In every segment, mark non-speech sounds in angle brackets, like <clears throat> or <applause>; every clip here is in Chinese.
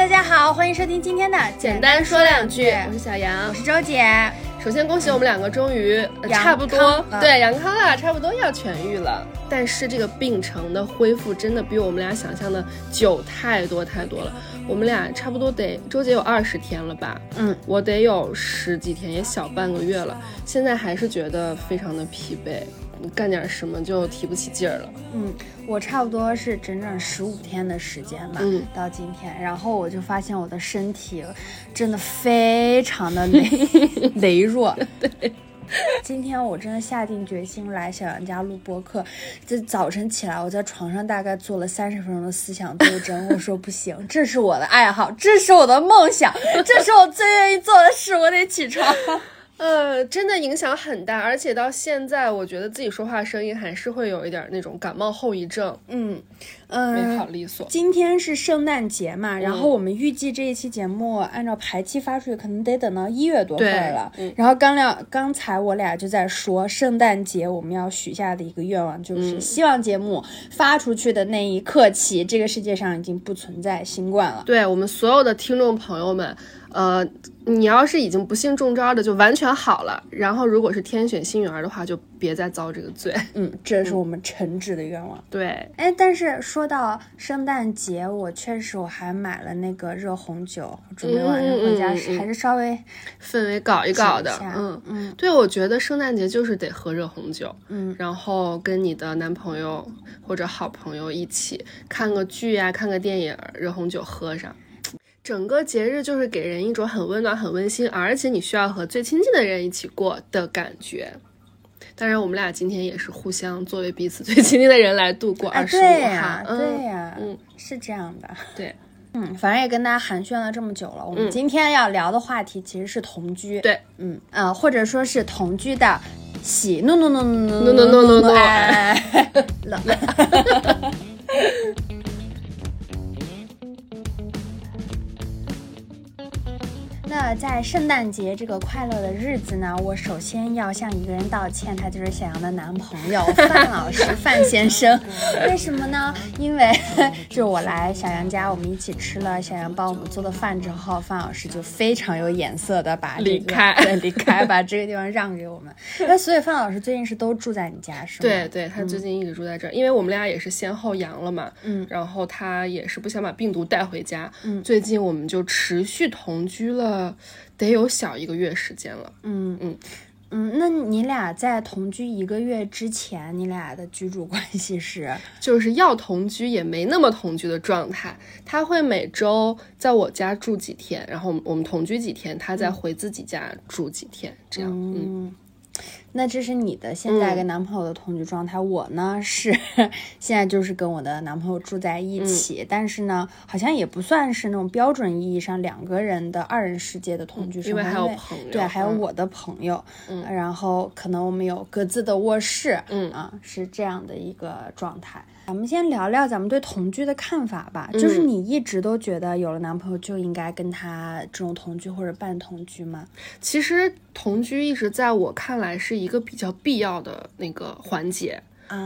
大家好，欢迎收听今天的简单说两句，我是小杨，我是周姐。首先恭喜我们两个终于差不多对阳康了，差不多要痊愈了。但是这个病程的恢复真的比我们俩想象的久太多太多了。我们俩差不多得周姐有二十天了吧？嗯，我得有十几天，也小半个月了。现在还是觉得非常的疲惫。干点什么就提不起劲儿了。嗯，我差不多是整整十五天的时间吧，嗯，到今天，然后我就发现我的身体真的非常的 <laughs> 羸羸弱。对，今天我真的下定决心来小杨家录播客。这早晨起来，我在床上大概做了三十分钟的思想斗争。我说不行，这是我的爱好，这是我的梦想，这是我最愿意做的事，我得起床。呃，真的影响很大，而且到现在，我觉得自己说话声音还是会有一点那种感冒后遗症。嗯，嗯，没好利索。今天是圣诞节嘛，然后我们预计这一期节目按照排期发出去，可能得等到一月多份了。然后刚聊刚才我俩就在说，圣诞节我们要许下的一个愿望，就是希望节目发出去的那一刻起，这个世界上已经不存在新冠了。对我们所有的听众朋友们。呃，你要是已经不幸中招的，就完全好了。然后，如果是天选幸运儿的话，就别再遭这个罪。<laughs> 嗯，这是我们诚挚的愿望。对，哎，但是说到圣诞节，我确实我还买了那个热红酒，准备晚上回家还是稍微氛围搞一搞的。嗯嗯，对，我觉得圣诞节就是得喝热红酒。嗯，然后跟你的男朋友或者好朋友一起看个剧呀，看个电影，热红酒喝上。整个节日就是给人一种很温暖、很温馨，而且你需要和最亲近的人一起过的感觉。当然，我们俩今天也是互相作为彼此最亲近的人来度过二十五号。对呀，对呀，嗯，是这样的。对，嗯，反正也跟大家寒暄了这么久了，我们今天要聊的话题其实是同居。对，嗯啊，或者说是同居的喜怒怒怒怒怒怒怒怒怒，哎，冷。<laughs> 在圣诞节这个快乐的日子呢，我首先要向一个人道歉，他就是小杨的男朋友范老师，范先生。<laughs> 为什么呢？因为就我来小杨家，我们一起吃了小杨帮我们做的饭之后，范老师就非常有眼色的把离开，离开，把这个地方让给我们。<laughs> 那所以范老师最近是都住在你家是吗？对对，他最近一直住在这儿，因为我们俩也是先后阳了嘛。嗯，然后他也是不想把病毒带回家。嗯，最近我们就持续同居了。得有小一个月时间了。嗯嗯嗯，那你俩在同居一个月之前，你俩的居住关系是？<laughs> 就是要同居也没那么同居的状态。他会每周在我家住几天，然后我们同居几天，他再回自己家住几天，这样。嗯。那这是你的现在跟男朋友的同居状态，我呢是现在就是跟我的男朋友住在一起，但是呢，好像也不算是那种标准意义上两个人的二人世界的同居生活，因为还有朋友，对，还有我的朋友，嗯，然后可能我们有各自的卧室，嗯。啊，是这样的一个状态。咱们先聊聊咱们对同居的看法吧。就是你一直都觉得有了男朋友就应该跟他这种同居或者半同居吗？其实同居一直在我看来是一个比较必要的那个环节，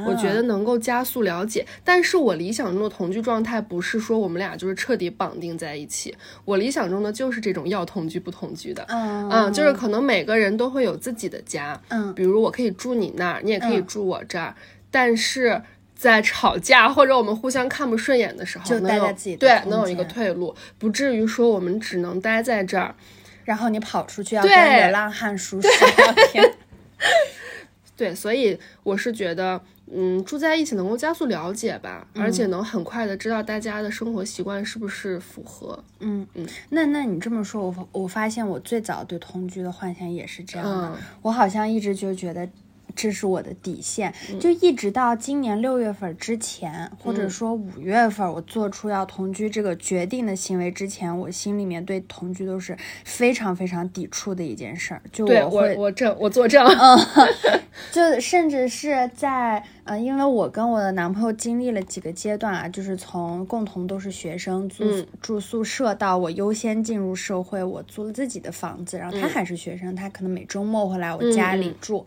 我觉得能够加速了解。但是我理想中的同居状态不是说我们俩就是彻底绑定在一起，我理想中的就是这种要同居不同居的，嗯，就是可能每个人都会有自己的家，嗯，比如我可以住你那儿，你也可以住我这儿，但是。在吵架或者我们互相看不顺眼的时候，就待在自己对，能有一个退路，不至于说我们只能待在这儿，然后你跑出去要跟流浪汉叔叔聊天。<laughs> 对，所以我是觉得，嗯，住在一起能够加速了解吧，而且能很快的知道大家的生活习惯是不是符合。嗯嗯，那那你这么说，我我发现我最早对同居的幻想也是这样的，我好像一直就觉得。这是我的底线，就一直到今年六月份之前，或者说五月份，我做出要同居这个决定的行为之前，我心里面对同居都是非常非常抵触的一件事儿。就我会，我这，我作证。嗯，<laughs> 就甚至是在呃，因为我跟我的男朋友经历了几个阶段啊，就是从共同都是学生住住宿舍，到我优先进入社会，我租了自己的房子，然后他还是学生，他可能每周末会来我家里住。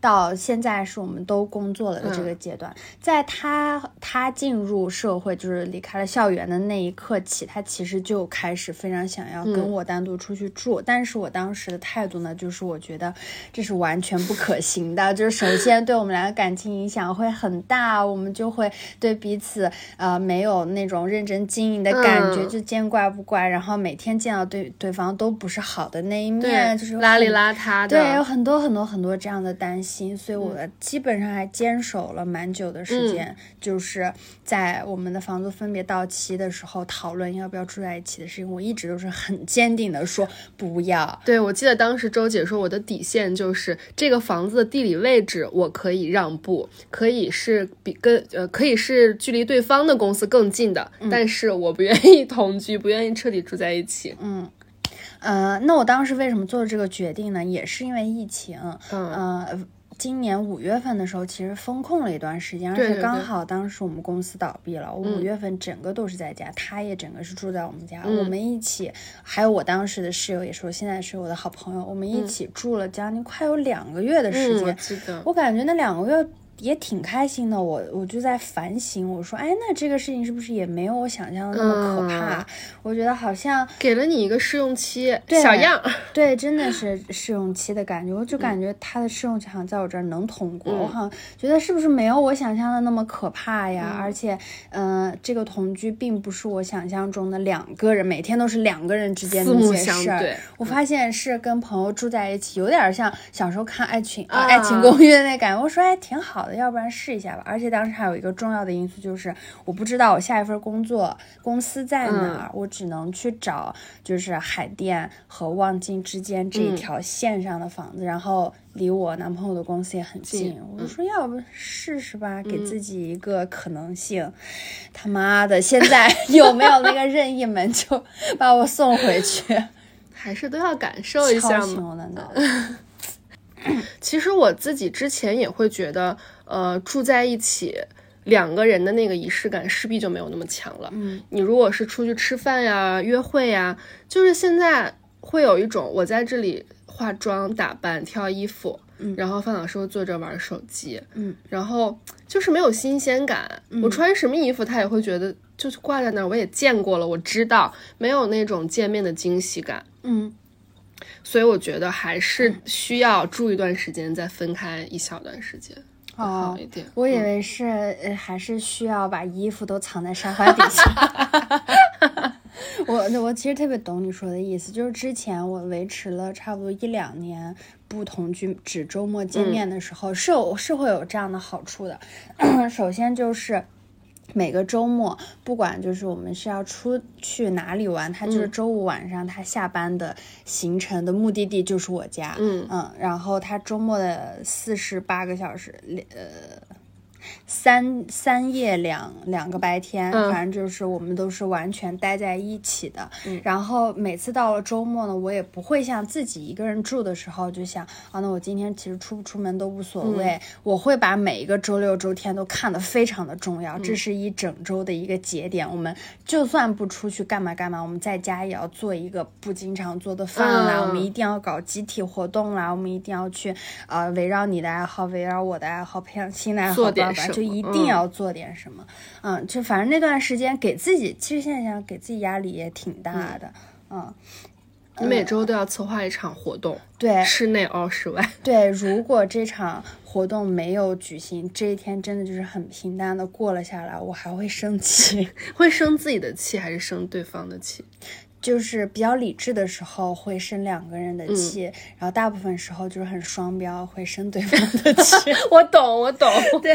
到现在是我们都工作了的这个阶段，在他他进入社会，就是离开了校园的那一刻起，他其实就开始非常想要跟我单独出去住。但是我当时的态度呢，就是我觉得这是完全不可行的。就是首先对我们俩的感情影响会很大，我们就会对彼此呃没有那种认真经营的感觉，就见怪不怪。然后每天见到对对方都不是好的那一面，就是邋里邋遢的。对，有很多很多很多这样的担心。所以，我基本上还坚守了蛮久的时间，就是在我们的房子分别到期的时候讨论要不要住在一起的事情。我一直都是很坚定的说不要。对，我记得当时周姐说我的底线就是这个房子的地理位置我可以让步，可以是比跟呃可以是距离对方的公司更近的，但是我不愿意同居，不愿意彻底住在一起。嗯。呃，那我当时为什么做这个决定呢？也是因为疫情。嗯。呃。今年五月份的时候，其实封控了一段时间，而且刚好当时我们公司倒闭了。我五月份整个都是在家，他也整个是住在我们家，我们一起，还有我当时的室友，也是我现在是我的好朋友，我们一起住了将近快有两个月的时间。我感觉那两个月。也挺开心的，我我就在反省，我说，哎，那这个事情是不是也没有我想象的那么可怕？我觉得好像给了你一个试用期，小样，对，真的是试用期的感觉，我就感觉他的试用期好像在我这儿能通过，我好像觉得是不是没有我想象的那么可怕呀？而且，嗯，这个同居并不是我想象中的两个人每天都是两个人之间的一些事儿，我发现是跟朋友住在一起，有点像小时候看爱情爱情公寓那感觉。我说，哎，挺好。要不然试一下吧。而且当时还有一个重要的因素，就是我不知道我下一份工作公司在哪儿，我只能去找就是海淀和望京之间这一条线上的房子，然后离我男朋友的公司也很近。我就说要不试试吧，给自己一个可能性。他妈的，现在 <laughs> 有没有那个任意门就把我送回去？<laughs> 还是都要感受一下吗？<laughs> 其实我自己之前也会觉得。呃，住在一起，两个人的那个仪式感势必就没有那么强了。嗯，你如果是出去吃饭呀、约会呀，就是现在会有一种我在这里化妆、打扮、挑衣服，嗯，然后范老师坐着玩手机，嗯，然后就是没有新鲜感。我穿什么衣服，他也会觉得就是挂在那儿，我也见过了，我知道没有那种见面的惊喜感。嗯，所以我觉得还是需要住一段时间，再分开一小段时间。哦，我以为是，呃，还是需要把衣服都藏在沙发底下。<laughs> 我我其实特别懂你说的意思，就是之前我维持了差不多一两年不同居，只周末见面的时候，是有是会有这样的好处的。<coughs> 首先就是。每个周末，不管就是我们是要出去哪里玩，他就是周五晚上他下班的行程的目的地就是我家，嗯嗯，然后他周末的四十八个小时，呃。三三夜两两个白天，反正就是我们都是完全待在一起的。然后每次到了周末呢，我也不会像自己一个人住的时候就想啊，那我今天其实出不出门都无所谓。我会把每一个周六周天都看得非常的重要，这是一整周的一个节点。我们就算不出去干嘛干嘛，我们在家也要做一个不经常做的饭啦，我们一定要搞集体活动啦，我们一定要去呃围绕你的爱好，围绕我的爱好，培养新的爱好。就一定要做点什么，嗯，就反正那段时间给自己，其实现在想给自己压力也挺大的，嗯。你每周都要策划一场活动，对，室内哦，室外。对，如果这场活动没有举行，这一天真的就是很平淡的过了下来，我还会生气，<laughs> 会生自己的气还是生对方的气？就是比较理智的时候会生两个人的气，然后大部分时候就是很双标，会生对方的气。<laughs> 我懂，我懂。<laughs> 对，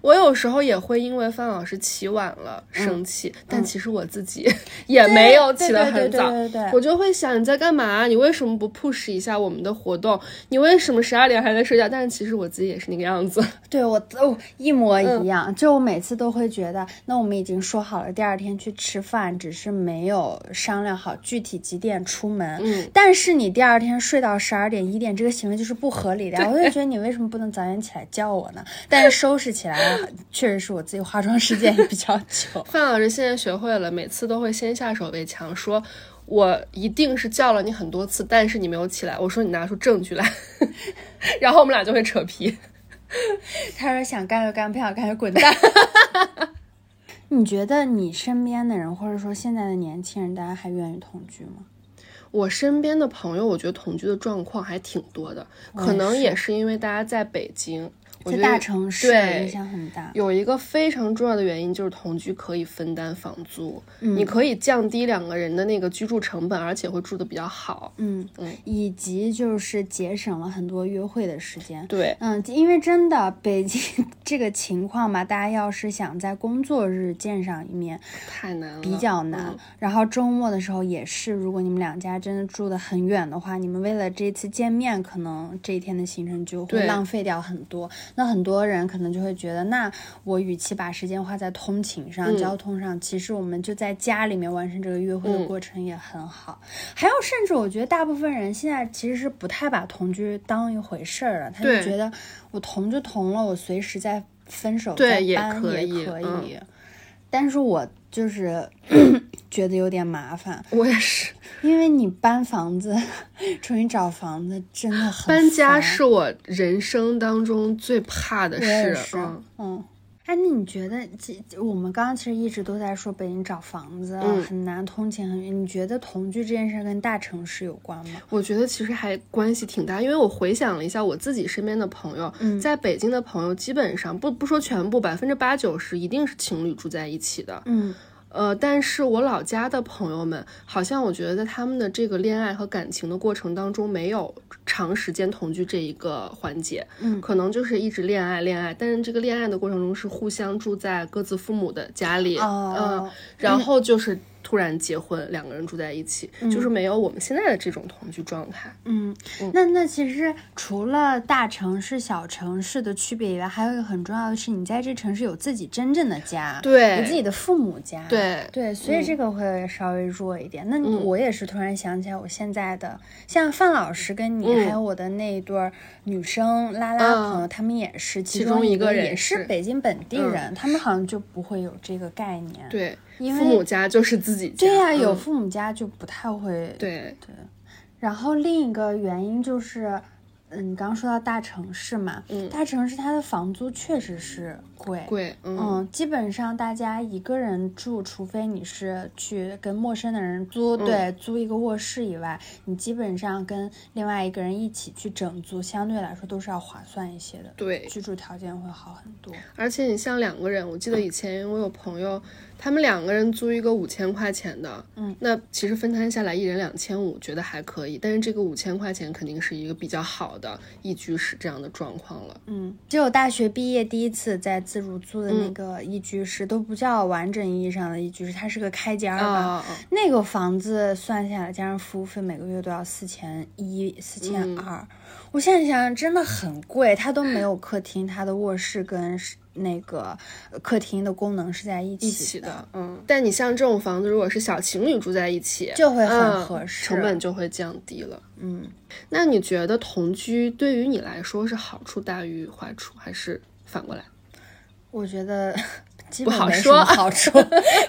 我有时候也会因为范老师起晚了生气，但其实我自己 <laughs> 也没有起得很早，我就会想你在干嘛？你为什么不 push 一下我们的活动？你为什么十二点还在睡觉？但是其实我自己也是那个样子。对我都一模一样，就我每次都会觉得，那我们已经说好了第二天去吃饭，只是没有商量好具体几点出门。嗯，但是你第二天睡到十二点一点，这个行为就是不合理的。我就觉得你为什么不能早点起来叫我呢？但是收拾起来确实是我自己化妆时间也比较久。<laughs> 范老师现在学会了，每次都会先下手为强，说我一定是叫了你很多次，但是你没有起来。我说你拿出证据来，<laughs> 然后我们俩就会扯皮。<laughs> 他说想干就干，不想干就滚蛋。你觉得你身边的人，或者说现在的年轻人，大家还愿意同居吗？我身边的朋友，我觉得同居的状况还挺多的，可能也是因为大家在北京。在大城市影响很大，有一个非常重要的原因就是同居可以分担房租，你可以降低两个人的那个居住成本，而且会住的比较好。嗯嗯，以及就是节省了很多约会的时间。对，嗯，因为真的北京这个情况嘛，大家要是想在工作日见上一面，太难了，比较难。然后周末的时候也是，如果你们两家真的住的很远的话，你们为了这次见面，可能这一天的行程就会浪费掉很多。那很多人可能就会觉得，那我与其把时间花在通勤上、交通上，其实我们就在家里面完成这个约会的过程也很好。还有，甚至我觉得大部分人现在其实是不太把同居当一回事儿了，他就觉得我同就同了，我随时再分手再搬也可以。但是我就是 <clears throat> 觉得有点麻烦。我也是。因为你搬房子，<laughs> 重新找房子真的很搬家是我人生当中最怕的事。嗯嗯，哎，那你觉得，我们刚刚其实一直都在说北京找房子很难，通勤很远。你觉得同居这件事跟大城市有关吗？我觉得其实还关系挺大，因为我回想了一下我自己身边的朋友，在北京的朋友基本上不不说全部，百分之八九十一定是情侣住在一起的。嗯。呃，但是我老家的朋友们，好像我觉得在他们的这个恋爱和感情的过程当中，没有长时间同居这一个环节，嗯，可能就是一直恋爱恋爱，但是这个恋爱的过程中是互相住在各自父母的家里，嗯，然后就是。突然结婚，两个人住在一起，就是没有我们现在的这种同居状态。嗯，那那其实除了大城市、小城市的区别以外，还有一个很重要的是，你在这城市有自己真正的家，对，有自己的父母家，对。对，所以这个会稍微弱一点。那我也是突然想起来，我现在的像范老师跟你，还有我的那一对女生拉拉朋友，他们也是，其中一个人也是北京本地人，他们好像就不会有这个概念。对。父母家就是自己家，对呀，有父母家就不太会。对对，然后另一个原因就是。嗯，你刚刚说到大城市嘛，嗯，大城市它的房租确实是贵，贵，嗯，基本上大家一个人住，除非你是去跟陌生的人租，对，租一个卧室以外，你基本上跟另外一个人一起去整租，相对来说都是要划算一些的，对，居住条件会好很多。而且你像两个人，我记得以前我有朋友，他们两个人租一个五千块钱的，嗯，那其实分摊下来一人两千五，觉得还可以，但是这个五千块钱肯定是一个比较好。的一居室这样的状况了，嗯，就我大学毕业第一次在自如租的那个一居室都不叫完整意义上的一居室，它是个开间儿吧，那个房子算下来加上服务费每个月都要四千一、四千二，我现在想想真的很贵，它都没有客厅，它的卧室跟。那个客厅的功能是在一起的，嗯，但你像这种房子，如果是小情侣住在一起，就会很合适，成本就会降低了。嗯，那你觉得同居对于你来说是好处大于坏处，还是反过来？我觉得。不 <laughs> 好说，好处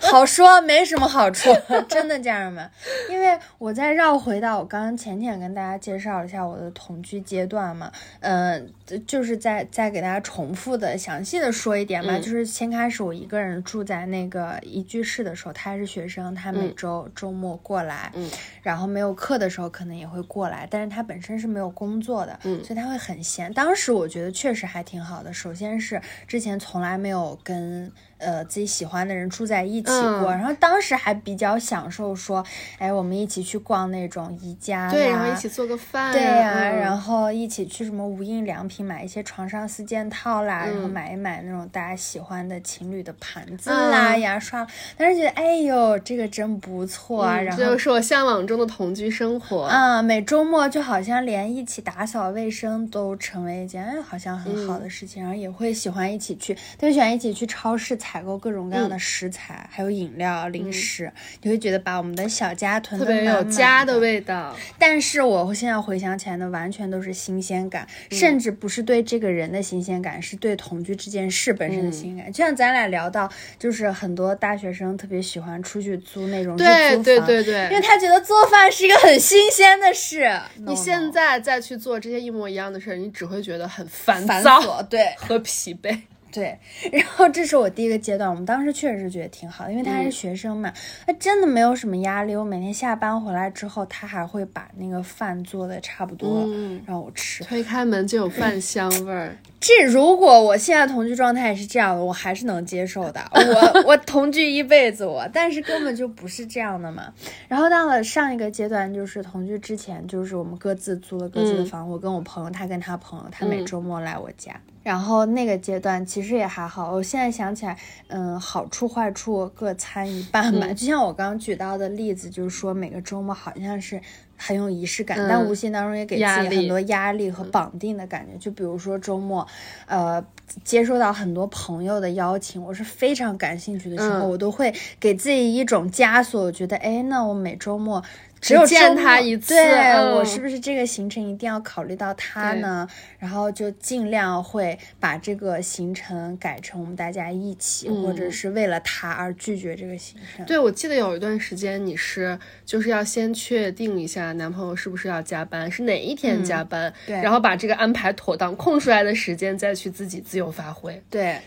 好说，没什么好处，真的，家人们。因为我再绕回到我刚刚前天跟大家介绍了一下我的同居阶段嘛，嗯，就是再再给大家重复的详细的说一点嘛，就是先开始我一个人住在那个一居室的时候，他还是学生，他每周周末过来，嗯，然后没有课的时候可能也会过来，但是他本身是没有工作的，嗯，所以他会很闲。当时我觉得确实还挺好的，首先是之前从来没有跟。呃自己喜欢的人住在一起过，然后当时还比较享受说，哎，我们一起去逛那种宜家，对，然后一起做个饭，对呀，然后一起去什么无印良品买一些床上四件套啦，然后买一买那种大家喜欢的情侣的盘子啦、牙刷，但是觉得哎呦，这个真不错啊，然后这就是我向往中的同居生活。啊，每周末就好像连一起打扫卫生都成为一件哎好像很好的事情，然后也会喜欢一起去，特别喜欢一起去超市采购各种各样的食材，还有饮料、零食，你会觉得把我们的小家囤特别有家的味道。但是我现在回想起来呢，完全都是新鲜感，甚至不是对这个人的新鲜感，是对同居这件事本身的新鲜感。就像咱俩聊到，就是很多大学生特别喜欢出去租那种日租房，对对对对，因为他觉得做饭是一个很新鲜的事。你现在再去做这些一模一样的事儿，你只会觉得很烦躁，对，和疲惫。对，然后这是我第一个阶段，我们当时确实是觉得挺好的，因为他是学生嘛，他真的没有什么压力。我每天下班回来之后，他还会把那个饭做的差不多，让我吃。推开门就有饭香味儿。这如果我现在同居状态是这样的，我还是能接受的。我我同居一辈子我，但是根本就不是这样的嘛。然后到了上一个阶段，就是同居之前，就是我们各自租了各自的房。我跟我朋友，他跟他朋友，他每周末来我家。然后那个阶段其实也还好。我现在想起来，嗯，好处坏处各参一半吧。就像我刚刚举到的例子，就是说每个周末好像是。很有仪式感，但无形当中也给自己很多压力和绑定的感觉。就比如说周末，呃，接收到很多朋友的邀请，我是非常感兴趣的时候，我都会给自己一种枷锁，我觉得，哎，那我每周末。只有见他一次，对我是不是这个行程一定要考虑到他呢？然后就尽量会把这个行程改成我们大家一起，或者是为了他而拒绝这个行程。对，我记得有一段时间你是就是要先确定一下男朋友是不是要加班，是哪一天加班，对，然后把这个安排妥当，空出来的时间再去自己自由发挥。对。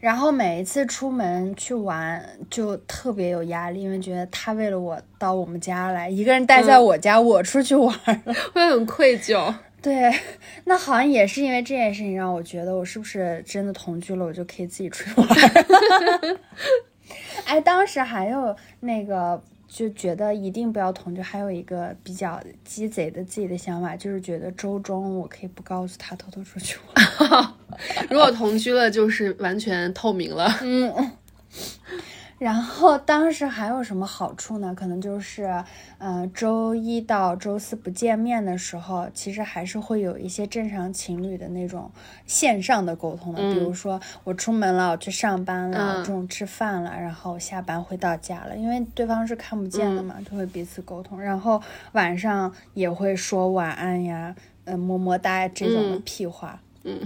然后每一次出门去玩就特别有压力，因为觉得他为了我到我们家来，一个人待在我家，我出去玩 <laughs> 会很愧疚。对，那好像也是因为这件事情让我觉得，我是不是真的同居了，我就可以自己出去玩？<laughs> 哎，当时还有那个。就觉得一定不要同居，还有一个比较鸡贼的自己的想法，就是觉得周中我可以不告诉他偷偷出去玩。<laughs> <laughs> 如果同居了，就是完全透明了。嗯。然后当时还有什么好处呢？可能就是，呃，周一到周四不见面的时候，其实还是会有一些正常情侣的那种线上的沟通的。比如说我出门了，我去上班了，中午吃饭了，然后下班回到家了，因为对方是看不见的嘛，就会彼此沟通。然后晚上也会说晚安呀，嗯，么么哒这种的屁话。嗯。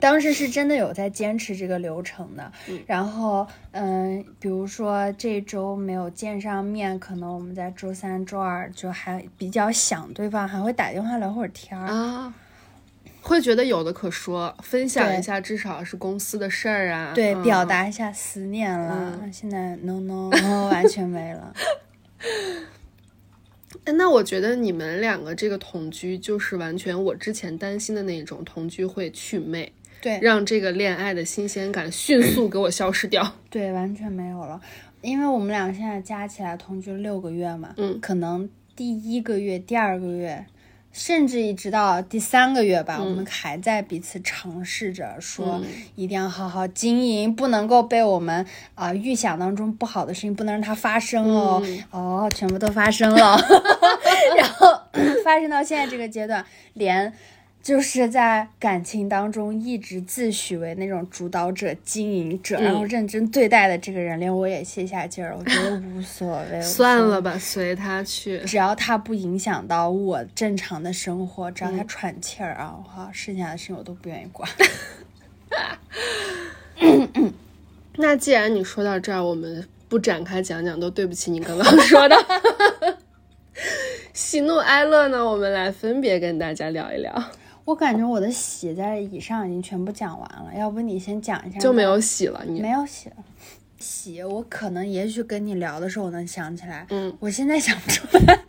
当时是真的有在坚持这个流程的，然后嗯，比如说这周没有见上面，可能我们在周三、周二就还比较想对方，还会打电话聊会儿天儿啊，会觉得有的可说，分享一下至少是公司的事儿啊，对，表达一下思念了。现在 no no no 完全没了。<laughs> 那我觉得你们两个这个同居就是完全我之前担心的那种同居会祛魅。对，让这个恋爱的新鲜感迅速给我消失掉。<clears throat> 对，完全没有了，因为我们俩现在加起来同居六个月嘛，嗯，可能第一个月、第二个月，甚至一直到第三个月吧，我们还在彼此尝试着说，一定要好好经营，不能够被我们啊预想当中不好的事情不能让它发生哦。哦，全部都发生了，<laughs> 然后 <clears throat> 发生到现在这个阶段，连。就是在感情当中一直自诩为那种主导者、经营者，然后认真对待的这个人，连我也卸下劲儿，我觉得无所谓，<laughs> 算了吧，随他去，只要他不影响到我正常的生活，只要他喘气儿啊，哈，剩下的事情我都不愿意管。<laughs> 那既然你说到这儿，我们不展开讲讲，都对不起你刚刚说的。<laughs> 喜怒哀乐呢，我们来分别跟大家聊一聊。我感觉我的喜在以上已经全部讲完了，要不你先讲一下？就没有喜了，你没有喜了。喜，我可能也许跟你聊的时候我能想起来，嗯，我现在想不出来。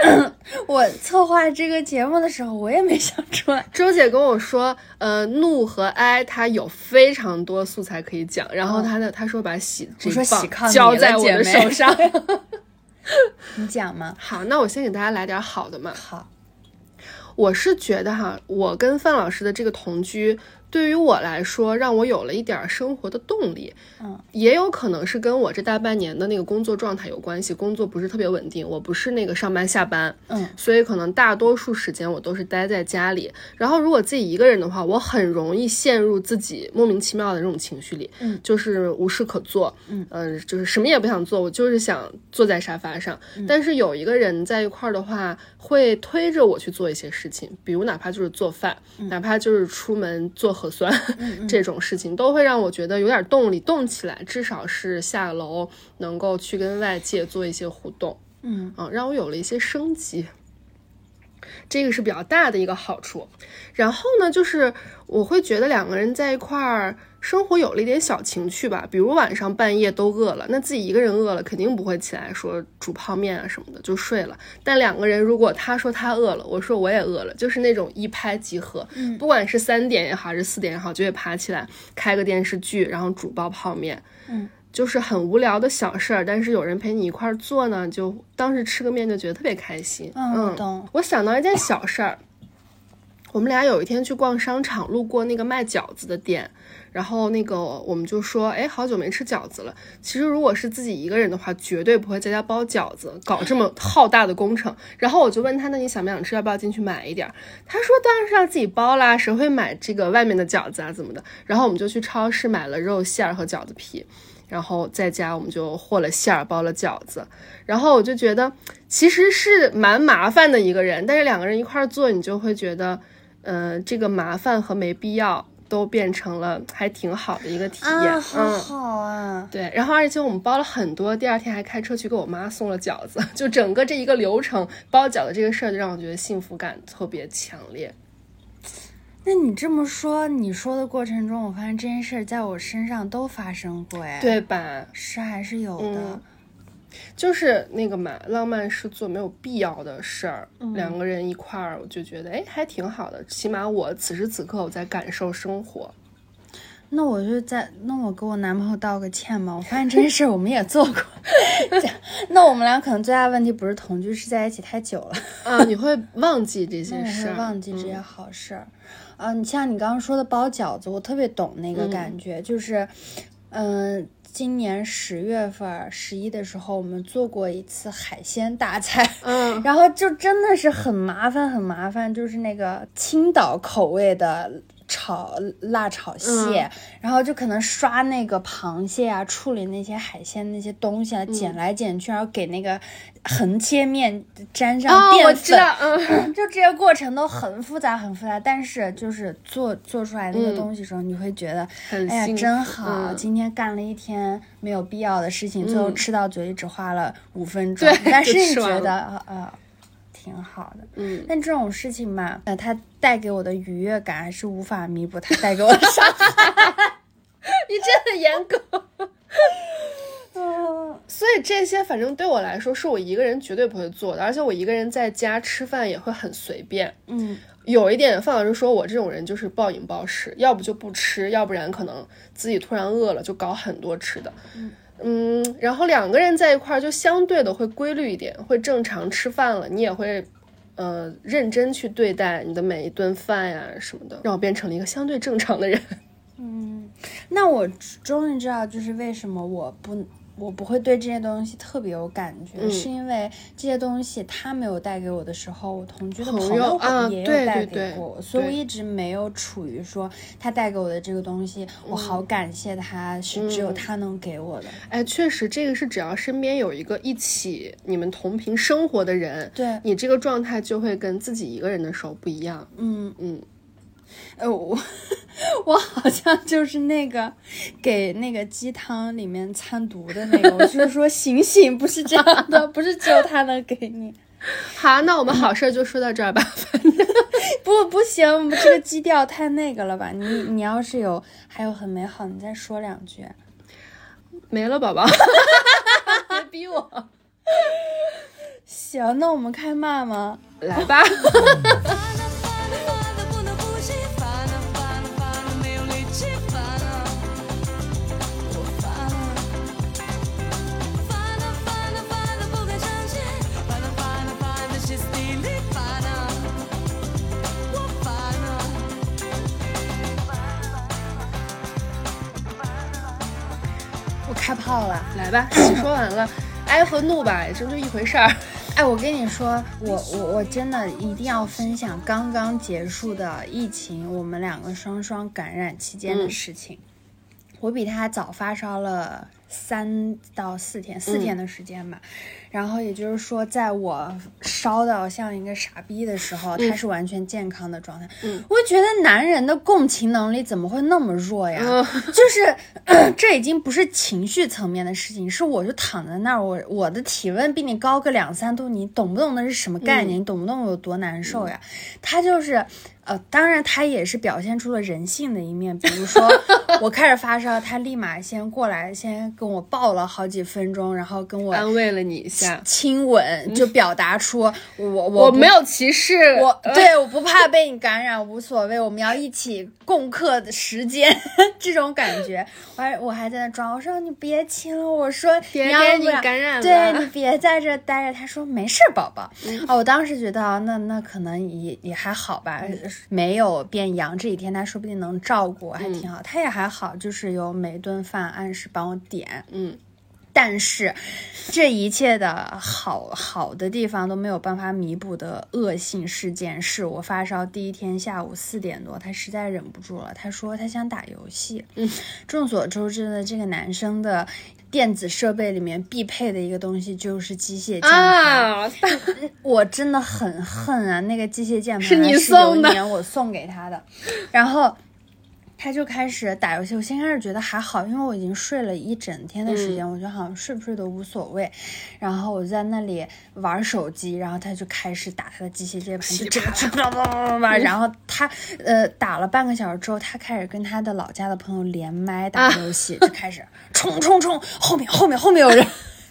<coughs> 我策划这个节目的时候，我也没想出来。周姐跟我说，呃，怒和哀，她有非常多素材可以讲。然后她的她说把喜我说喜靠交在我的手上。<laughs> 你讲吗？好，那我先给大家来点好的嘛。好，我是觉得哈，我跟范老师的这个同居。对于我来说，让我有了一点生活的动力，嗯，也有可能是跟我这大半年的那个工作状态有关系，工作不是特别稳定，我不是那个上班下班，嗯，所以可能大多数时间我都是待在家里。然后如果自己一个人的话，我很容易陷入自己莫名其妙的这种情绪里，嗯，就是无事可做，嗯，呃，就是什么也不想做，我就是想坐在沙发上。但是有一个人在一块儿的话，会推着我去做一些事情，比如哪怕就是做饭，哪怕就是出门做核酸。<laughs> 这种事情都会让我觉得有点动力，动起来，至少是下楼能够去跟外界做一些互动，嗯。嗯，让我有了一些生机，这个是比较大的一个好处。然后呢，就是我会觉得两个人在一块儿。生活有了一点小情趣吧，比如晚上半夜都饿了，那自己一个人饿了，肯定不会起来说煮泡面啊什么的就睡了。但两个人如果他说他饿了，我说我也饿了，就是那种一拍即合，嗯，不管是三点也好，还是四点也好，就会爬起来开个电视剧，然后煮包泡面，嗯，就是很无聊的小事儿，但是有人陪你一块儿做呢，就当时吃个面就觉得特别开心。嗯，懂。我想到一件小事儿，我们俩有一天去逛商场，路过那个卖饺子的店。然后那个我们就说，哎，好久没吃饺子了。其实如果是自己一个人的话，绝对不会在家包饺子，搞这么 <laughs> 浩大的工程。然后我就问他，那你想不想吃？要不要进去买一点？他说当然是要自己包啦，谁会买这个外面的饺子啊？怎么的？然后我们就去超市买了肉馅儿和饺子皮，然后在家我们就和了馅儿，包了饺子。然后我就觉得其实是蛮麻烦的一个人，但是两个人一块做，你就会觉得，嗯，这个麻烦和没必要。都变成了还挺好的一个体验，好好啊！对，然后而且我们包了很多，第二天还开车去给我妈送了饺子，<laughs> 就整个这一个流程包饺子这个事儿，就让我觉得幸福感特别强烈。那你这么说，你说的过程中，我发现这件事儿在我身上都发生过，哎，对吧？是还是有的。就是那个嘛，浪漫是做没有必要的事儿，两个人一块儿，我就觉得哎，还挺好的。起码我此时此刻我在感受生活。那我就在，那我给我男朋友道个歉吧。我发现这件事我们也做过。<laughs> 那我们俩可能最大的问题不是同居，是在一起太久了。啊，你会忘记这 <laughs> 些事儿，忘记这些好事儿。啊，你像你刚刚说的包饺子，我特别懂那个感觉，就是，嗯。今年十月份十一的时候，我们做过一次海鲜大餐，嗯，<laughs> 然后就真的是很麻烦，很麻烦，就是那个青岛口味的。炒辣炒蟹，然后就可能刷那个螃蟹啊，处理那些海鲜那些东西啊，剪来剪去，然后给那个横切面沾上淀粉，我知道，嗯，<laughs> 就这些过程都很复杂，很复杂。但是就是做做出来那个东西时候，你会觉得，哎呀，真好！今天干了一天没有必要的事情，最后吃到嘴里只花了五分钟，但是你觉得，呃。挺好的，嗯，但这种事情嘛，那它带给我的愉悦感还是无法弥补它带给我的伤害。<laughs> 你真的严格，<laughs> 嗯，所以这些反正对我来说是我一个人绝对不会做的，而且我一个人在家吃饭也会很随便，嗯，有一点范老师说我这种人就是暴饮暴食，要不就不吃，要不然可能自己突然饿了就搞很多吃的，嗯。嗯，然后两个人在一块儿就相对的会规律一点，会正常吃饭了，你也会，呃，认真去对待你的每一顿饭呀什么的，让我变成了一个相对正常的人。嗯，那我终于知道就是为什么我不。我不会对这些东西特别有感觉，是因为这些东西他没有带给我的时候，我同居的朋友也有带给过我，所以我一直没有处于说他带给我的这个东西，我好感谢他，是只有他能给我的。哎，确实，这个是只要身边有一个一起你们同频生活的人，对你这个状态就会跟自己一个人的时候不一样。嗯嗯。呃，我 <laughs> 我好像就是那个给那个鸡汤里面掺毒的那个，我就是说醒醒，不是这样的，不是只有他能给你。<laughs> 好，那我们好事就说到这儿吧。<laughs> 不，不行，我们这个基调太那个了吧？你你要是有还有很美好，你再说两句。没了，宝宝，别逼我。行，那我们开骂吗？来吧。开炮了，来吧，说完了，哀和怒吧，也就一回事儿。哎，我跟你说，我我我真的一定要分享刚刚结束的疫情，我们两个双双感染期间的事情。我比他早发烧了三到四天，四天的时间吧。然后也就是说，在我烧到像一个傻逼的时候，他是完全健康的状态。嗯，我觉得男人的共情能力怎么会那么弱呀？<laughs> 就是这已经不是情绪层面的事情，是我就躺在那儿，我我的体温比你高个两三度，你懂不懂那是什么概念？你懂不懂我有多难受呀？他就是。呃，当然，他也是表现出了人性的一面。比如说，<laughs> 我开始发烧，他立马先过来，先跟我抱了好几分钟，然后跟我安慰了你一下，亲吻，就表达出我我我没有歧视，我对我不怕被你感染，无所谓，我们要一起共克的时间，<laughs> 这种感觉。我还我还在那装，我说你别亲了，我说别别你感染了，对你别在这待着。他说没事，宝宝。哦，我当时觉得那那可能也也还好吧。没有变阳，这几天他说不定能照顾我，还挺好。他也还好，就是有每顿饭按时帮我点。嗯，但是这一切的好好的地方都没有办法弥补的恶性事件，是我发烧第一天下午四点多，他实在忍不住了，他说他想打游戏。嗯，众所周知的，这个男生的。电子设备里面必配的一个东西就是机械键盘，我真的很恨啊！那个机械键盘是你送的，我送给他的，然后。他就开始打游戏，我先开始觉得还好，因为我已经睡了一整天的时间，我觉得好像睡不睡都无所谓。然后我在那里玩手机，然后他就开始打他的机械键盘，就叭叭叭叭叭。然后他呃打了半个小时之后，他开始跟他的老家的朋友连麦打游戏，就开始冲冲冲，后面后面后面有人。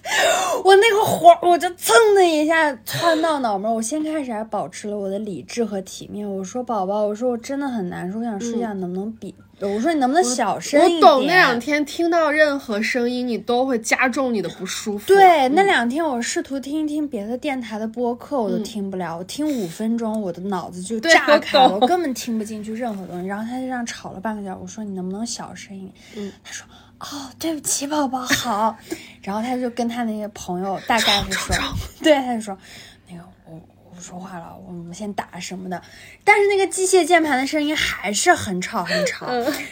<laughs> 我那个火，我就蹭的一下窜到脑门。我先开始还保持了我的理智和体面。我说：“宝宝，我说我真的很难受，我想睡觉，能不能比？我说你能不能小声一点？”我懂那两天听到任何声音，你都会加重你的不舒服。对，那两天我试图听一听别的电台的播客，我都听不了。我听五分钟，我的脑子就炸开了，我根本听不进去任何东西。然后他就这样吵了半个小时。我说：“你能不能小声一点？”嗯，他说。哦，对不起，宝宝好。然后他就跟他那些朋友大概是说，<laughs> 对，他就说，那个我我不说话了，我们先打什么的。但是那个机械键盘的声音还是很吵很吵。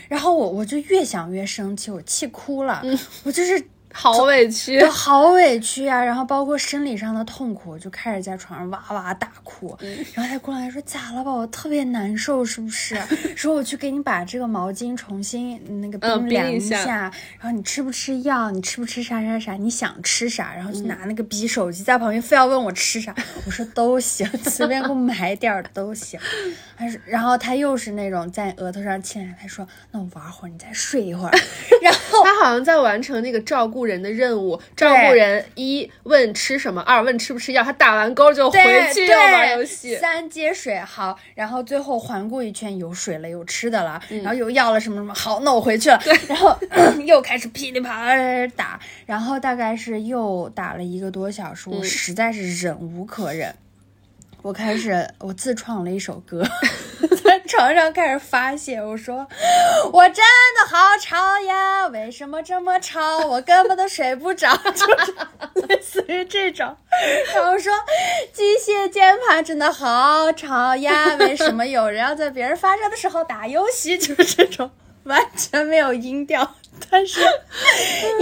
然后我我就越想越生气，我气哭了。我就是。好委屈，好委屈啊！然后包括生理上的痛苦，就开始在床上哇哇大哭。然后他过来说：“咋了吧？我特别难受，是不是？” <laughs> 说我去给你把这个毛巾重新那个冰凉一下。然后你吃不吃药？你吃不吃啥啥啥？你想吃啥？然后就拿那个逼手机在旁边，非要问我吃啥。我说都行，随便给我买点儿都行。他说，然后他又是那种在额头上亲。他说：“那我玩会儿，你再睡一会儿。” <laughs> 然后他好像在完成那个照顾。人的任务，照顾人一问吃什么，二问吃不吃药。他打完勾就回去要玩游戏。三接水好，然后最后环顾一圈，有水了，有吃的了，然后有药了，什么什么好，那我回去了。<laughs> 然后 <laughs> 又开始噼里啪啦打，然后大概是又打了一个多小时，我实在是忍无可忍。我开始，我自创了一首歌，<laughs> 在床上开始发泄。我说，我真的好吵呀，为什么这么吵？我根本都睡不着，<laughs> 就是类似于这种。然后说，机械键盘真的好吵呀，为什么有人要在别人发烧的时候打游戏？<laughs> 就是这种，完全没有音调。但是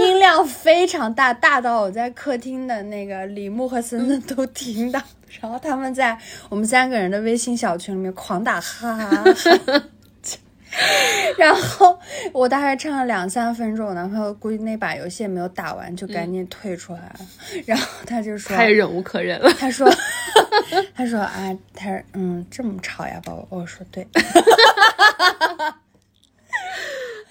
音量非常大，大到我在客厅的那个李牧和森森都听到，然后他们在我们三个人的微信小群里面狂打哈哈哈，<laughs> 然后我大概唱了两三分钟，我男朋友估计那把游戏也没有打完，就赶紧退出来了，<laughs> 然后他就说他也忍无可忍了，他说他说啊，他说嗯这么吵呀，宝宝，我说对。<laughs>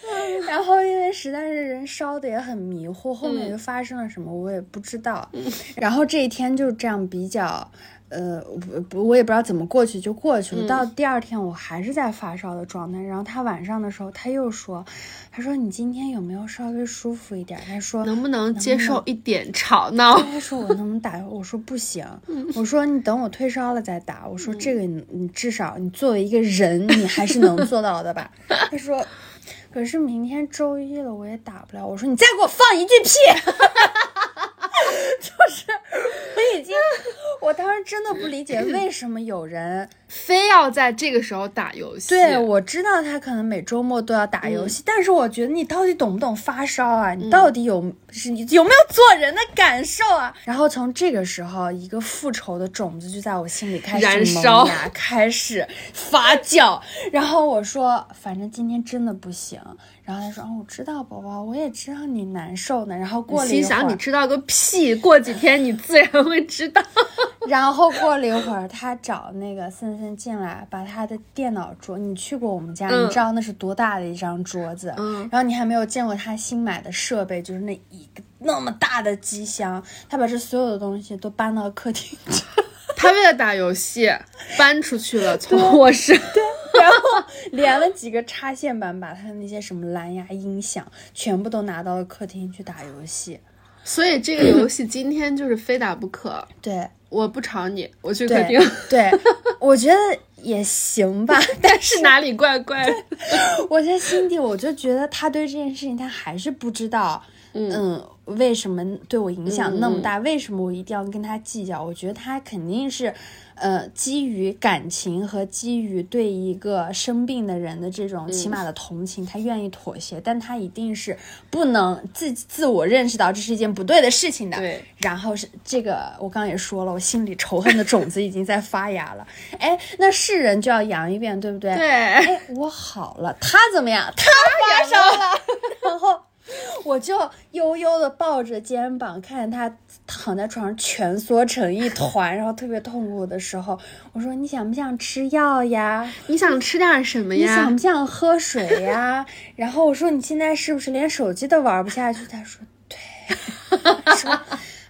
<laughs> 然后因为实在是人烧的也很迷糊，后面又发生了什么我也不知道。<laughs> 然后这一天就这样比较。呃，不不，我也不知道怎么过去就过去了。到第二天，我还是在发烧的状态。然后他晚上的时候，他又说：“他说你今天有没有稍微舒服一点？”他说：“能不能接受一点吵闹？”他说：“我能不能打？”我说：“不行。<laughs> ”我说：“你等我退烧了再打。”我说：“这个你你至少你作为一个人，你还是能做到的吧？”他说：“可是明天周一了，我也打不了。”我说：“你再给我放一句屁！” <laughs> 就是我已经，<laughs> 我当时真的不理解为什么有人非要在这个时候打游戏。对，我知道他可能每周末都要打游戏，但是我觉得你到底懂不懂发烧啊？你到底有是你有没有做人的感受啊？然后从这个时候，一个复仇的种子就在我心里开始燃烧，开始发酵。然后我说，反正今天真的不行。然后他说：“哦，我知道，宝宝，我也知道你难受呢。”然后过了一会儿，心想：“你知道个屁！过几天你自然会知道。<laughs> ”然后过了一会儿，他找那个森森进来，把他的电脑桌，你去过我们家，你知道那是多大的一张桌子。嗯。然后你还没有见过他新买的设备，就是那一个那么大的机箱，他把这所有的东西都搬到客厅去。<laughs> 他为了打游戏搬出去了，从卧室。对。然后连了几个插线板，把他的那些什么蓝牙音响全部都拿到了客厅去打游戏。所以这个游戏今天就是非打不可。<laughs> 对，我不吵你，我去客厅。对，我觉得也行吧，<laughs> 但是哪里怪怪的？<laughs> 我在心底我就觉得他对这件事情他还是不知道，嗯，为什么对我影响那么大？为什么我一定要跟他计较？我觉得他肯定是。呃，基于感情和基于对一个生病的人的这种起码的同情，他愿意妥协，但他一定是不能自自我认识到这是一件不对的事情的。对，然后是这个，我刚刚也说了，我心里仇恨的种子已经在发芽了。<laughs> 哎，那是人就要扬一遍，对不对？对。哎，我好了，他怎么样？他发烧了，<laughs> 然后。我就悠悠的抱着肩膀，看着他躺在床上蜷缩成一团，然后特别痛苦的时候，我说：“你想不想吃药呀？你想吃点什么呀？你想不想喝水呀？”然后我说：“你现在是不是连手机都玩不下去？”他说：“对。<laughs> ”说。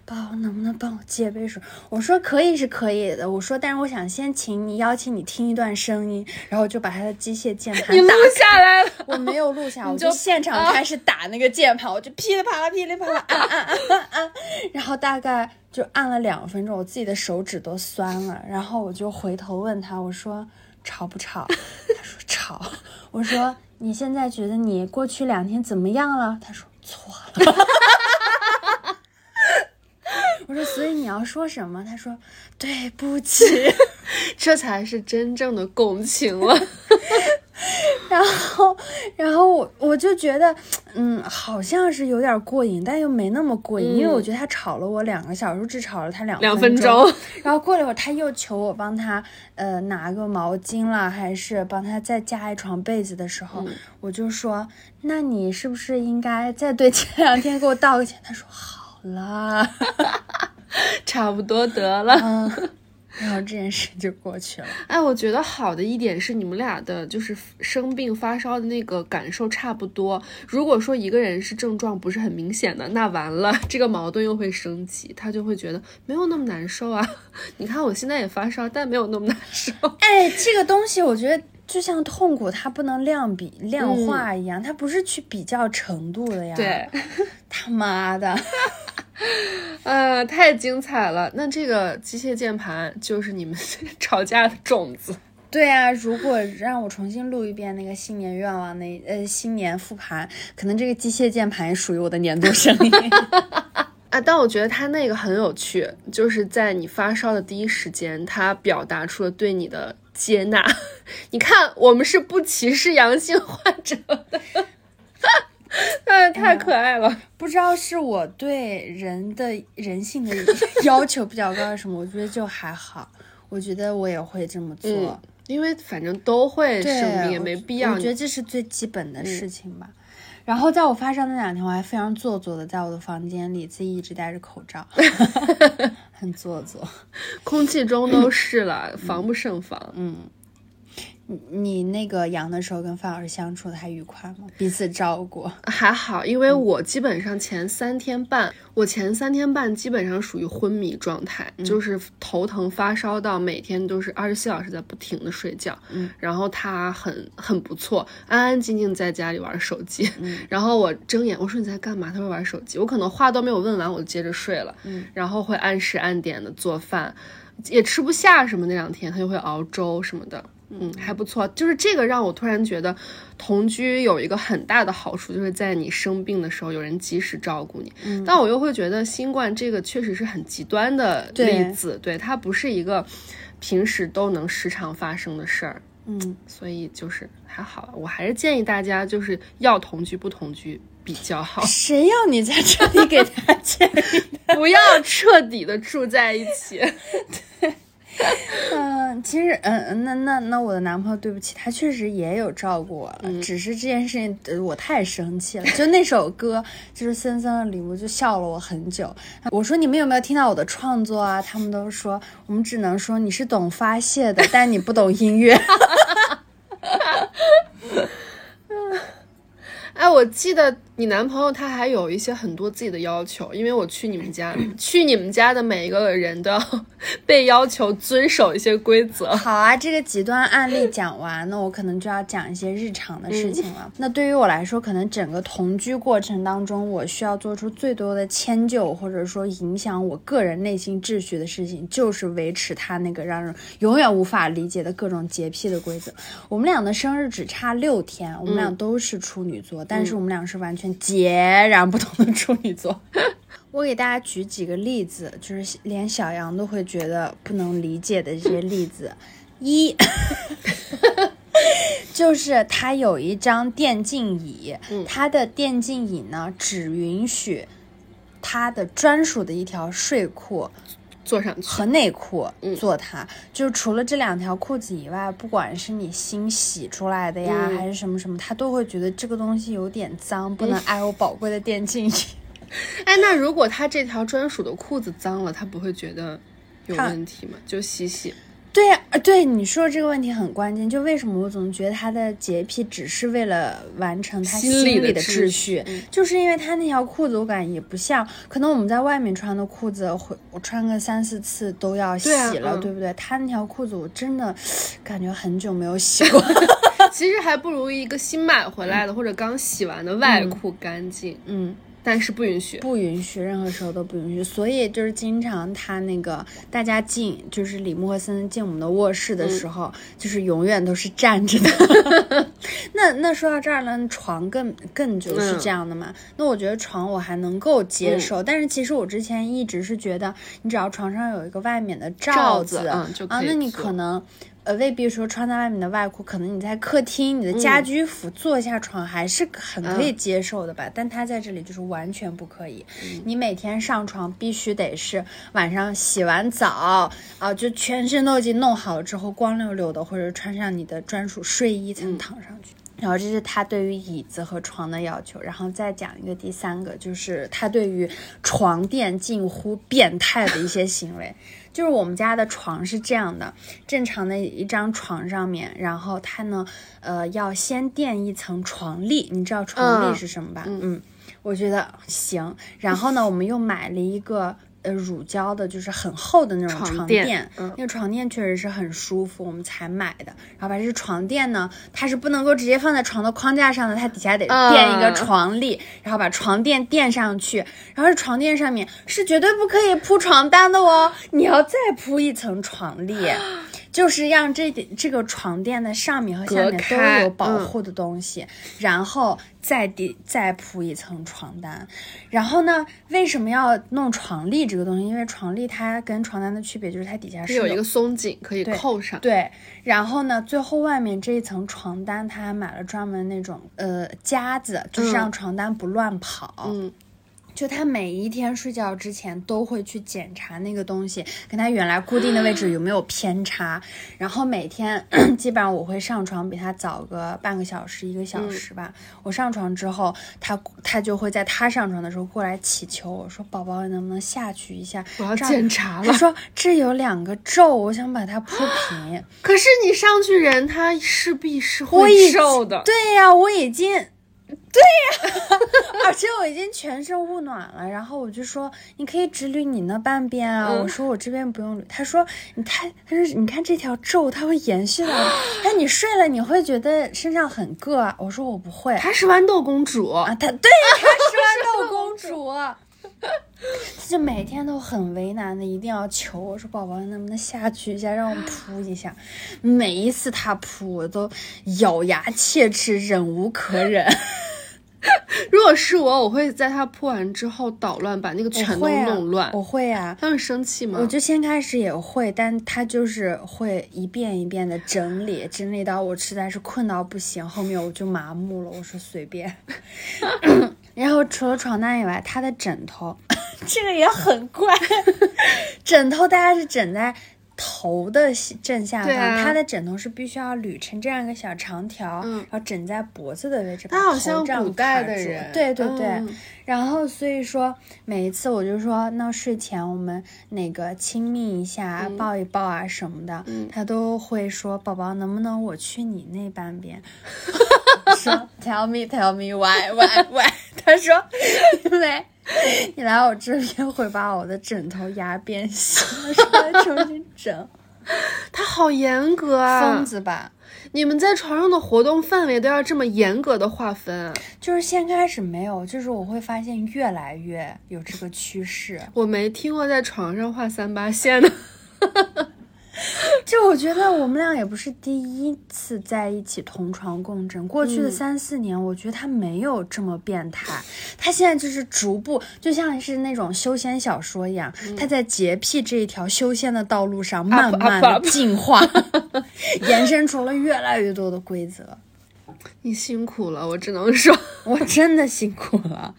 宝，能不能帮我接杯水？我说可以是可以的。我说，但是我想先请你邀请你听一段声音，然后就把他的机械键盘 <laughs> 录下来了。我没有录下，<laughs> 我就现场开始打那个键盘，我就噼里啪啦噼里啪啦按按按按按，然后大概就按了两分钟，我自己的手指都酸了。然后我就回头问他，我说吵不吵？他说吵。我说你现在觉得你过去两天怎么样了？他说错了。<laughs> 我说，所以你要说什么？他说，对不起，<laughs> 这才是真正的共情了。<laughs> 然后，然后我我就觉得，嗯，好像是有点过瘾，但又没那么过瘾，因为我觉得他吵了我两个小时，只吵了他两两分钟。然后过了一会儿，他又求我帮他，呃，拿个毛巾了，还是帮他再加一床被子的时候，我就说，那你是不是应该再对前两天给我道个歉？他说好。啦，<laughs> 差不多得了，然后这件事就过去了。哎，我觉得好的一点是你们俩的，就是生病发烧的那个感受差不多。如果说一个人是症状不是很明显的，那完了，<laughs> 这个矛盾又会升级，他就会觉得没有那么难受啊。你看我现在也发烧，但没有那么难受。哎，这个东西我觉得就像痛苦，它不能量比量化一样，它不是去比较程度的呀。对，<laughs> 他妈的。<laughs> 呃，太精彩了！那这个机械键盘就是你们 <laughs> 吵架的种子。对啊，如果让我重新录一遍那个新年愿望那呃新年复盘，可能这个机械键盘也属于我的年度声音啊。但我觉得他那个很有趣，就是在你发烧的第一时间，他表达出了对你的接纳。<laughs> 你看，我们是不歧视阳性患者的。<laughs> 哎，太可爱了！不知道是我对人的人性的 <laughs> 要求比较高，还是什么？我觉得就还好。我觉得我也会这么做，因为反正都会生病，也没必要。我觉得这是最基本的事情吧。然后在我发烧那两天，我还非常做作的在我的房间里自己一直戴着口罩，<laughs> 很做作。空气中都是了，防不胜防。嗯。你你那个阳的时候跟范老师相处的还愉快吗？彼此照顾还好，因为我基本上前三天半，我前三天半基本上属于昏迷状态，就是头疼发烧到每天都是二十四小时在不停的睡觉。嗯，然后他很很不错，安安静静在家里玩手机。嗯，<laughs> 然后我睁眼，我说你在干嘛？他说玩手机。我可能话都没有问完，我就接着睡了。嗯，然后会按时按点的做饭，也吃不下什么。那两天他就会熬粥什么的。嗯，还不错。就是这个让我突然觉得，同居有一个很大的好处，就是在你生病的时候有人及时照顾你。嗯，但我又会觉得新冠这个确实是很极端的例子，对它不是一个平时都能时常发生的事儿。嗯，所以就是还好，我还是建议大家就是要同居不同居比较好。谁要你在这里给他建议？<laughs> 不要彻底的住在一起。对。<laughs> <laughs> 嗯，其实，嗯，那那那我的男朋友，对不起，他确实也有照顾我，只是这件事情我太生气了。就那首歌，就是森森的礼物，就笑了我很久。我说你们有没有听到我的创作啊？他们都说我们只能说你是懂发泄的，但你不懂音乐。<laughs> 哎，我记得你男朋友他还有一些很多自己的要求，因为我去你们家，<clears throat> 去你们家的每一个人都要 <laughs> 被要求遵守一些规则。好啊，这个极端案例讲完，那我可能就要讲一些日常的事情了。那对于我来说，可能整个同居过程当中，我需要做出最多的迁就，或者说影响我个人内心秩序的事情，就是维持他那个让人永远无法理解的各种洁癖的规则。我们俩的生日只差六天，我们俩都是处女座。但是我们俩是完全截然不同的处女座。<laughs> 我给大家举几个例子，就是连小杨都会觉得不能理解的这些例子。一，<laughs> 就是他有一张电竞椅，他的电竞椅呢只允许他的专属的一条睡裤。坐上去和内裤做它，就是除了这两条裤子以外，不管是你新洗出来的呀，还是什么什么，他都会觉得这个东西有点脏，不能碍我宝贵的电竞椅。<laughs> 哎，那如果他这条专属的裤子脏了，他不会觉得有问题吗？就洗洗。对呀，对你说这个问题很关键，就为什么我总觉得他的洁癖只是为了完成他心里的秩序，就是因为他那条裤子，我感觉也不像，可能我们在外面穿的裤子，会我穿个三四次都要洗了，对不对？他那条裤子我真的感觉很久没有洗过，<laughs> 其实还不如一个新买回来的或者刚洗完的外裤干净，嗯。但是不允许，不允许，任何时候都不允许。所以就是经常他那个大家进，就是李木和森森进我们的卧室的时候，就是永远都是站着的。<laughs> <laughs> 那那说到这儿呢，床更更就是这样的嘛。那我觉得床我还能够接受，但是其实我之前一直是觉得，你只要床上有一个外面的罩子，啊，那你可能。呃，未必说穿在外面的外裤，可能你在客厅，你的家居服坐下床还是很可以接受的吧？但他在这里就是完全不可以。你每天上床必须得是晚上洗完澡啊，就全身都已经弄好了之后，光溜溜的，或者穿上你的专属睡衣才能躺上去。然后这是他对于椅子和床的要求，然后再讲一个第三个，就是他对于床垫近乎变态的一些行为。就是我们家的床是这样的，正常的一张床上面，然后它呢，呃，要先垫一层床笠，你知道床笠是什么吧？嗯，我觉得行。然后呢，我们又买了一个。呃，乳胶的，就是很厚的那种床垫，那个床垫确实是很舒服，我们才买的。然后把这个床垫呢，它是不能够直接放在床的框架上的，它底下得垫一个床笠，然后把床垫垫上去。然后这床垫上面是绝对不可以铺床单的哦，你要再铺一层床笠。<laughs> 就是让这点这个床垫的上面和下面都有保护的东西，然后再叠再铺一层床单，然后呢，为什么要弄床笠这个东西？因为床笠它跟床单的区别就是它底下是有一个松紧可以扣上。对，然后呢，最后外面这一层床单，他还买了专门那种呃夹子，就是让床单不乱跑。嗯。就他每一天睡觉之前都会去检查那个东西跟他原来固定的位置有没有偏差，然后每天 <clears throat> 基本上我会上床比他早个半个小时一个小时吧。我上床之后，他他就会在他上床的时候过来祈求我说：“宝宝，你能不能下去一下？我要检查了。”他说：“这有两个皱，我想把它铺平。”可是你上去人，他势必是会瘦的。对呀，我已经。<laughs> 对呀，<laughs> 而且我已经全身捂暖了，然后我就说你可以只捋你那半边啊，我说我这边不用捋。他说你太，他说你看这条皱，它会延续的。<gasps> 哎，你睡了你会觉得身上很硌啊？我说我不会。她是豌豆公主啊，她对，她是豌豆公主。他 <laughs> 就每天都很为难的，一定要求我说宝宝能不能下去一下，让我扑一下。每一次他扑，我都咬牙切齿，忍无可忍。<laughs> 如果是我，我会在他扑完之后捣乱，把那个全都弄乱。我会啊，他会生气吗？我就先开始也会，但他就是会一遍一遍的整理，整理到我实在是困到不行，后面我就麻木了。我说随便。<laughs> 然后除了床单以外，他的枕头，这个也很怪。<laughs> 枕头大家是枕在。头的正下方，他的枕头是必须要捋成这样一个小长条，然后枕在脖子的位置，他好像古代的人，对对对。然后所以说每一次我就说，那睡前我们那个亲密一下，抱一抱啊什么的，他都会说宝宝能不能我去你那半边？<laughs> 说 Tell me, tell me why, why, why？他说 <laughs> 因为。<laughs> 你来我这边会把我的枕头压变形，再重新整。<laughs> 他好严格啊，疯子吧？你们在床上的活动范围都要这么严格的划分？就是先开始没有，就是我会发现越来越有这个趋势。我没听过在床上画三八线的。<laughs> <laughs> 就我觉得我们俩也不是第一次在一起同床共枕，过去的三四年，我觉得他没有这么变态。他现在就是逐步，就像是那种修仙小说一样，他在洁癖这一条修仙的道路上慢慢的进化，<laughs> 延伸出了越来越多的规则。你辛苦了，我只能说，我真的辛苦了。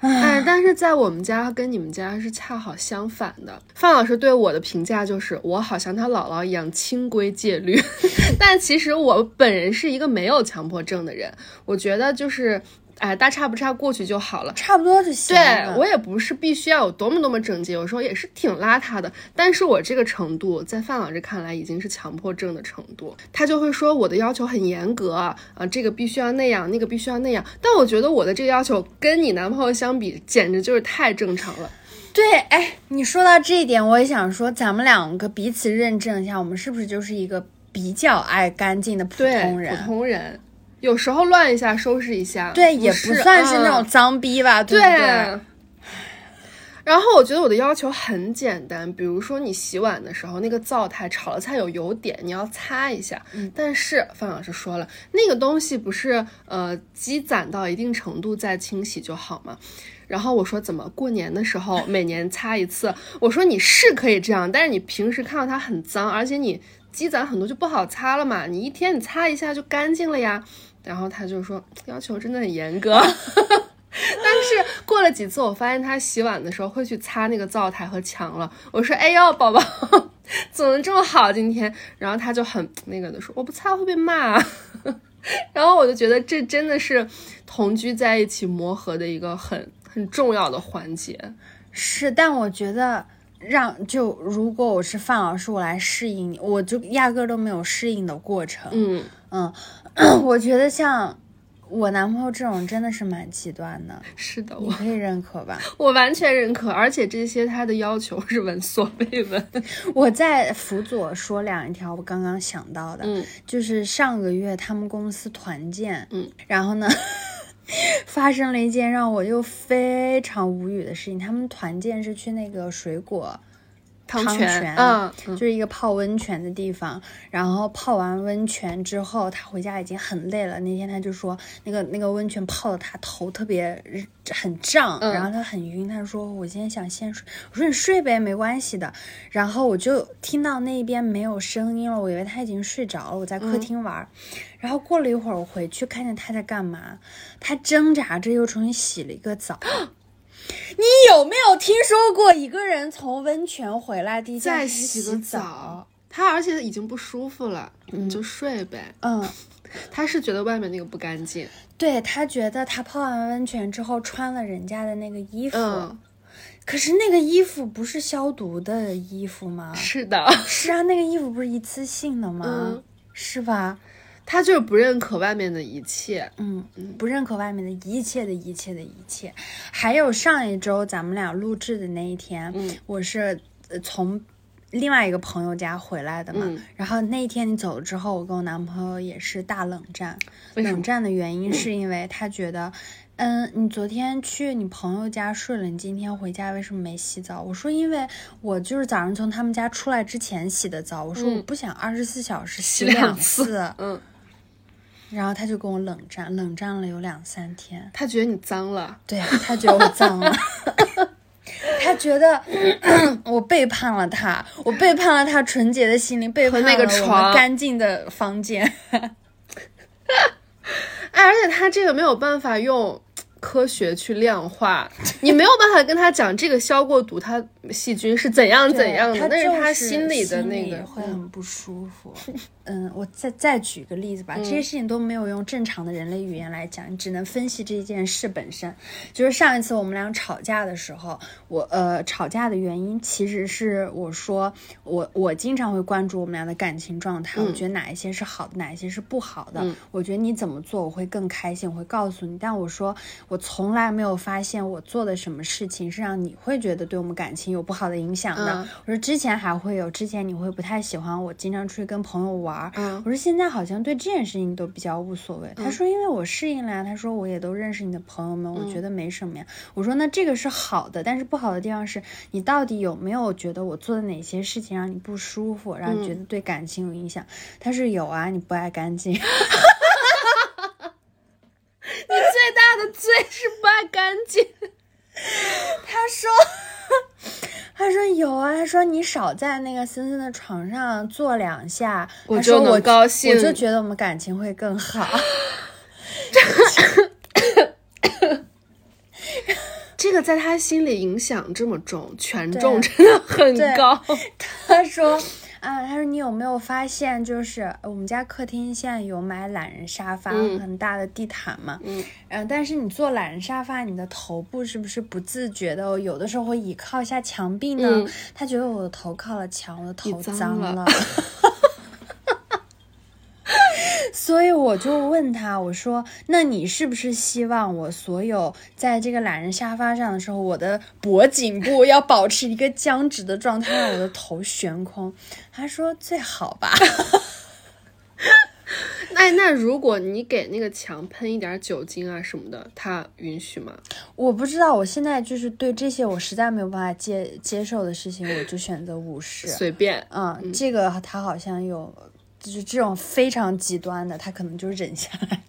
哎，但是在我们家跟你们家是恰好相反的。范老师对我的评价就是，我好像他姥姥一样清规戒律，<laughs> 但其实我本人是一个没有强迫症的人。我觉得就是。哎，大差不差过去就好了，差不多就行。对我也不是必须要有多么多么整洁，有时候也是挺邋遢的。但是我这个程度，在范老师看来已经是强迫症的程度。他就会说我的要求很严格啊，这个必须要那样，那个必须要那样。但我觉得我的这个要求跟你男朋友相比，简直就是太正常了。对，哎，你说到这一点，我也想说，咱们两个彼此认证一下，我们是不是就是一个比较爱干净的普通人？普通人。有时候乱一下，收拾一下，对，也不算是那种脏逼吧，对不对？然后我觉得我的要求很简单，比如说你洗碗的时候，那个灶台炒了菜有油点，你要擦一下。但是范老师说了，那个东西不是呃积攒到一定程度再清洗就好吗？然后我说怎么过年的时候每年擦一次？我说你是可以这样，但是你平时看到它很脏，而且你积攒很多就不好擦了嘛。你一天你擦一下就干净了呀。然后他就说要求真的很严格，<laughs> 但是过了几次，我发现他洗碗的时候会去擦那个灶台和墙了。我说：“哎呦，宝宝 <laughs> 怎么这么好今天？”然后他就很那个的说：“我不擦会被骂。<laughs> ”然后我就觉得这真的是同居在一起磨合的一个很很重要的环节。是，但我觉得让就如果我是范老师，我来适应你，我就压根都没有适应的过程。嗯嗯。<clears throat> 我觉得像我男朋友这种真的是蛮极端的，是的，我可以认可吧？<laughs> 我完全认可，而且这些他的要求是闻所未闻。<laughs> 我在辅佐说两条我刚刚想到的，嗯，就是上个月他们公司团建，嗯，然后呢，<laughs> 发生了一件让我又非常无语的事情。他们团建是去那个水果。汤泉，嗯，就是一个泡温泉的地方。然后泡完温泉之后，他回家已经很累了。那天他就说，那个那个温泉泡的他头特别很胀，然后他很晕。他说：“我今天想先睡。”我说：“你睡呗，没关系的。”然后我就听到那边没有声音了，我以为他已经睡着了。我在客厅玩，然后过了一会儿，我回去看见他在干嘛？他挣扎着又重新洗了一个澡。<gasps> 你有没有听说过一个人从温泉回来第一件事洗个澡？他而且已经不舒服了，你就睡呗。嗯，他是觉得外面那个不干净。对他觉得他泡完温泉之后穿了人家的那个衣服，可是那个衣服不是消毒的衣服吗？是的，是啊，那个衣服不是一次性的吗？是吧？他就是不认可外面的一切，嗯，不认可外面的一切的一切的一切。还有上一周咱们俩录制的那一天，嗯，我是从另外一个朋友家回来的嘛，然后那一天你走了之后，我跟我男朋友也是大冷战。冷战的原因是因为他觉得，嗯，你昨天去你朋友家睡了，你今天回家为什么没洗澡？我说因为我就是早上从他们家出来之前洗的澡，我说我不想二十四小时洗两次，嗯。然后他就跟我冷战，冷战了有两三天。他觉得你脏了，对他觉得我脏了，<laughs> 他觉得我背叛了他，我背叛了他纯洁的心灵，背叛了那个床干净的房间。<laughs> 哎，而且他这个没有办法用。科学去量化，你没有办法跟他讲这个消过毒，它细菌是怎样怎样的，但是他心里的那个会很不舒服。嗯，我再再举个例子吧，这些事情都没有用正常的人类语言来讲，你只能分析这件事本身。就是上一次我们俩吵架的时候，我呃吵架的原因其实是我说我我经常会关注我们俩的感情状态，我觉得哪一些是好的，哪一些是不好的，我觉得你怎么做我会更开心，我会告诉你。但我说我。我从来没有发现我做的什么事情是让你会觉得对我们感情有不好的影响的。我说之前还会有，之前你会不太喜欢我经常出去跟朋友玩。我说现在好像对这件事情都比较无所谓。他说因为我适应了呀。他说我也都认识你的朋友们，我觉得没什么呀。我说那这个是好的，但是不好的地方是你到底有没有觉得我做的哪些事情让你不舒服，让你觉得对感情有影响？他说有啊，你不爱干净。<laughs> 你最是不爱干净。<laughs> 他说，<laughs> 他说有啊，他说你少在那个森森的床上坐两下，我就能高兴，我就觉得我们感情会更好。<laughs> 这个在他心里影响这么重，权重真的很高。他说。啊，他说你有没有发现，就是我们家客厅现在有买懒人沙发，很大的地毯嘛。嗯，嗯，但是你坐懒人沙发，你的头部是不是不自觉的，有的时候会倚靠一下墙壁呢？他觉得我的头靠了墙，我的头脏了。<laughs> 所以我就问他，我说：“那你是不是希望我所有在这个懒人沙发上的时候，我的脖颈部要保持一个僵直的状态，让我的头悬空？”他说：“最好吧。<laughs> ”那那如果你给那个墙喷一点酒精啊什么的，他允许吗？我不知道，我现在就是对这些我实在没有办法接接受的事情，我就选择无视，随便。嗯，这个他好像有。就是这种非常极端的，他可能就忍下来，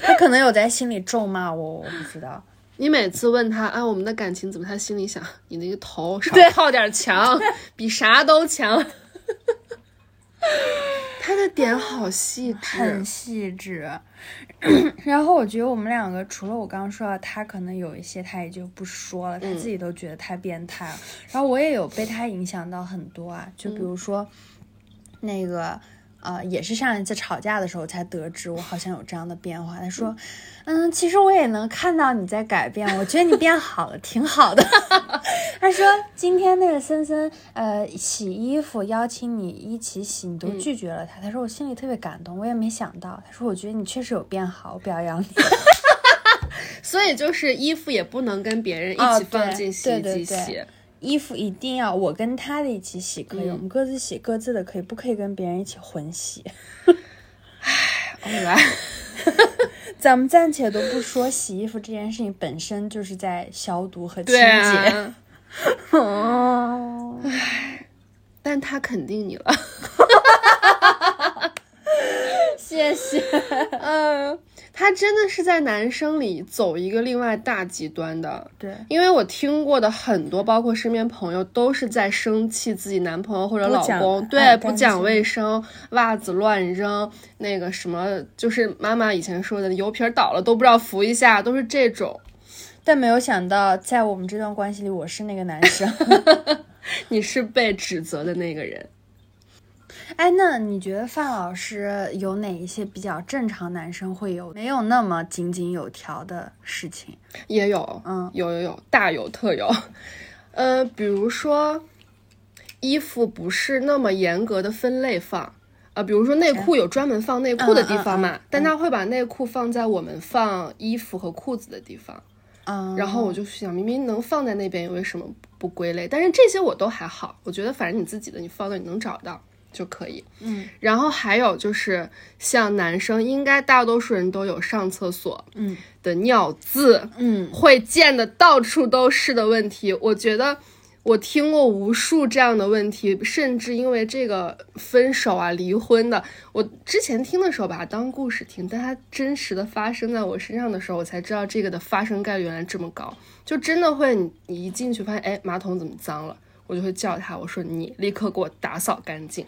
他可能有在心里咒骂我，我不知道。你每次问他啊，我们的感情怎么？他心里想，你那个头少靠点墙，比啥都强。<laughs> 他的点好细致，很细致。<coughs> 然后我觉得我们两个，除了我刚刚说的，他可能有一些他也就不说了，他自己都觉得太变态了。然后我也有被他影响到很多啊，就比如说那个。呃，也是上一次吵架的时候才得知我好像有这样的变化。他说：“嗯，其实我也能看到你在改变，我觉得你变好了，挺好的。<laughs> ”他说：“今天那个森森，呃，洗衣服邀请你一起洗，你都拒绝了他。”他说：“我心里特别感动，我也没想到。”他说：“我觉得你确实有变好，我表扬你。<laughs> ”所以就是衣服也不能跟别人一起放进洗衣机洗。衣服一定要我跟他的一起洗可以，我们各自洗各自的可以，不可以跟别人一起混洗。唉，来，<laughs> 咱们暂且都不说洗衣服这件事情本身就是在消毒和清洁。哦，<laughs> 唉，但他肯定你了。<laughs> 谢谢。嗯，他真的是在男生里走一个另外大极端的。对，因为我听过的很多，包括身边朋友，都是在生气自己男朋友或者老公，对，不讲卫生，袜子乱扔，那个什么，就是妈妈以前说的油瓶倒了都不知道扶一下，都是这种。但没有想到，在我们这段关系里，我是那个男生，<laughs> 你是被指责的那个人。哎，那你觉得范老师有哪一些比较正常男生会有没有那么井井有条的事情？也有，嗯，有有有，大有特有。呃，比如说衣服不是那么严格的分类放，啊，比如说内裤有专门放内裤的地方嘛，但他会把内裤放在我们放衣服和裤子的地方。嗯，然后我就想，明明能放在那边，为什么不归类？但是这些我都还好，我觉得反正你自己的，你放那你能找到。就可以，嗯，然后还有就是像男生，应该大多数人都有上厕所，嗯的尿渍，嗯，会溅的到处都是的问题。我觉得我听过无数这样的问题，甚至因为这个分手啊、离婚的。我之前听的时候把它当故事听，但它真实的发生在我身上的时候，我才知道这个的发生概率原来这么高。就真的会，你你一进去发现，哎，马桶怎么脏了？我就会叫他，我说你立刻给我打扫干净。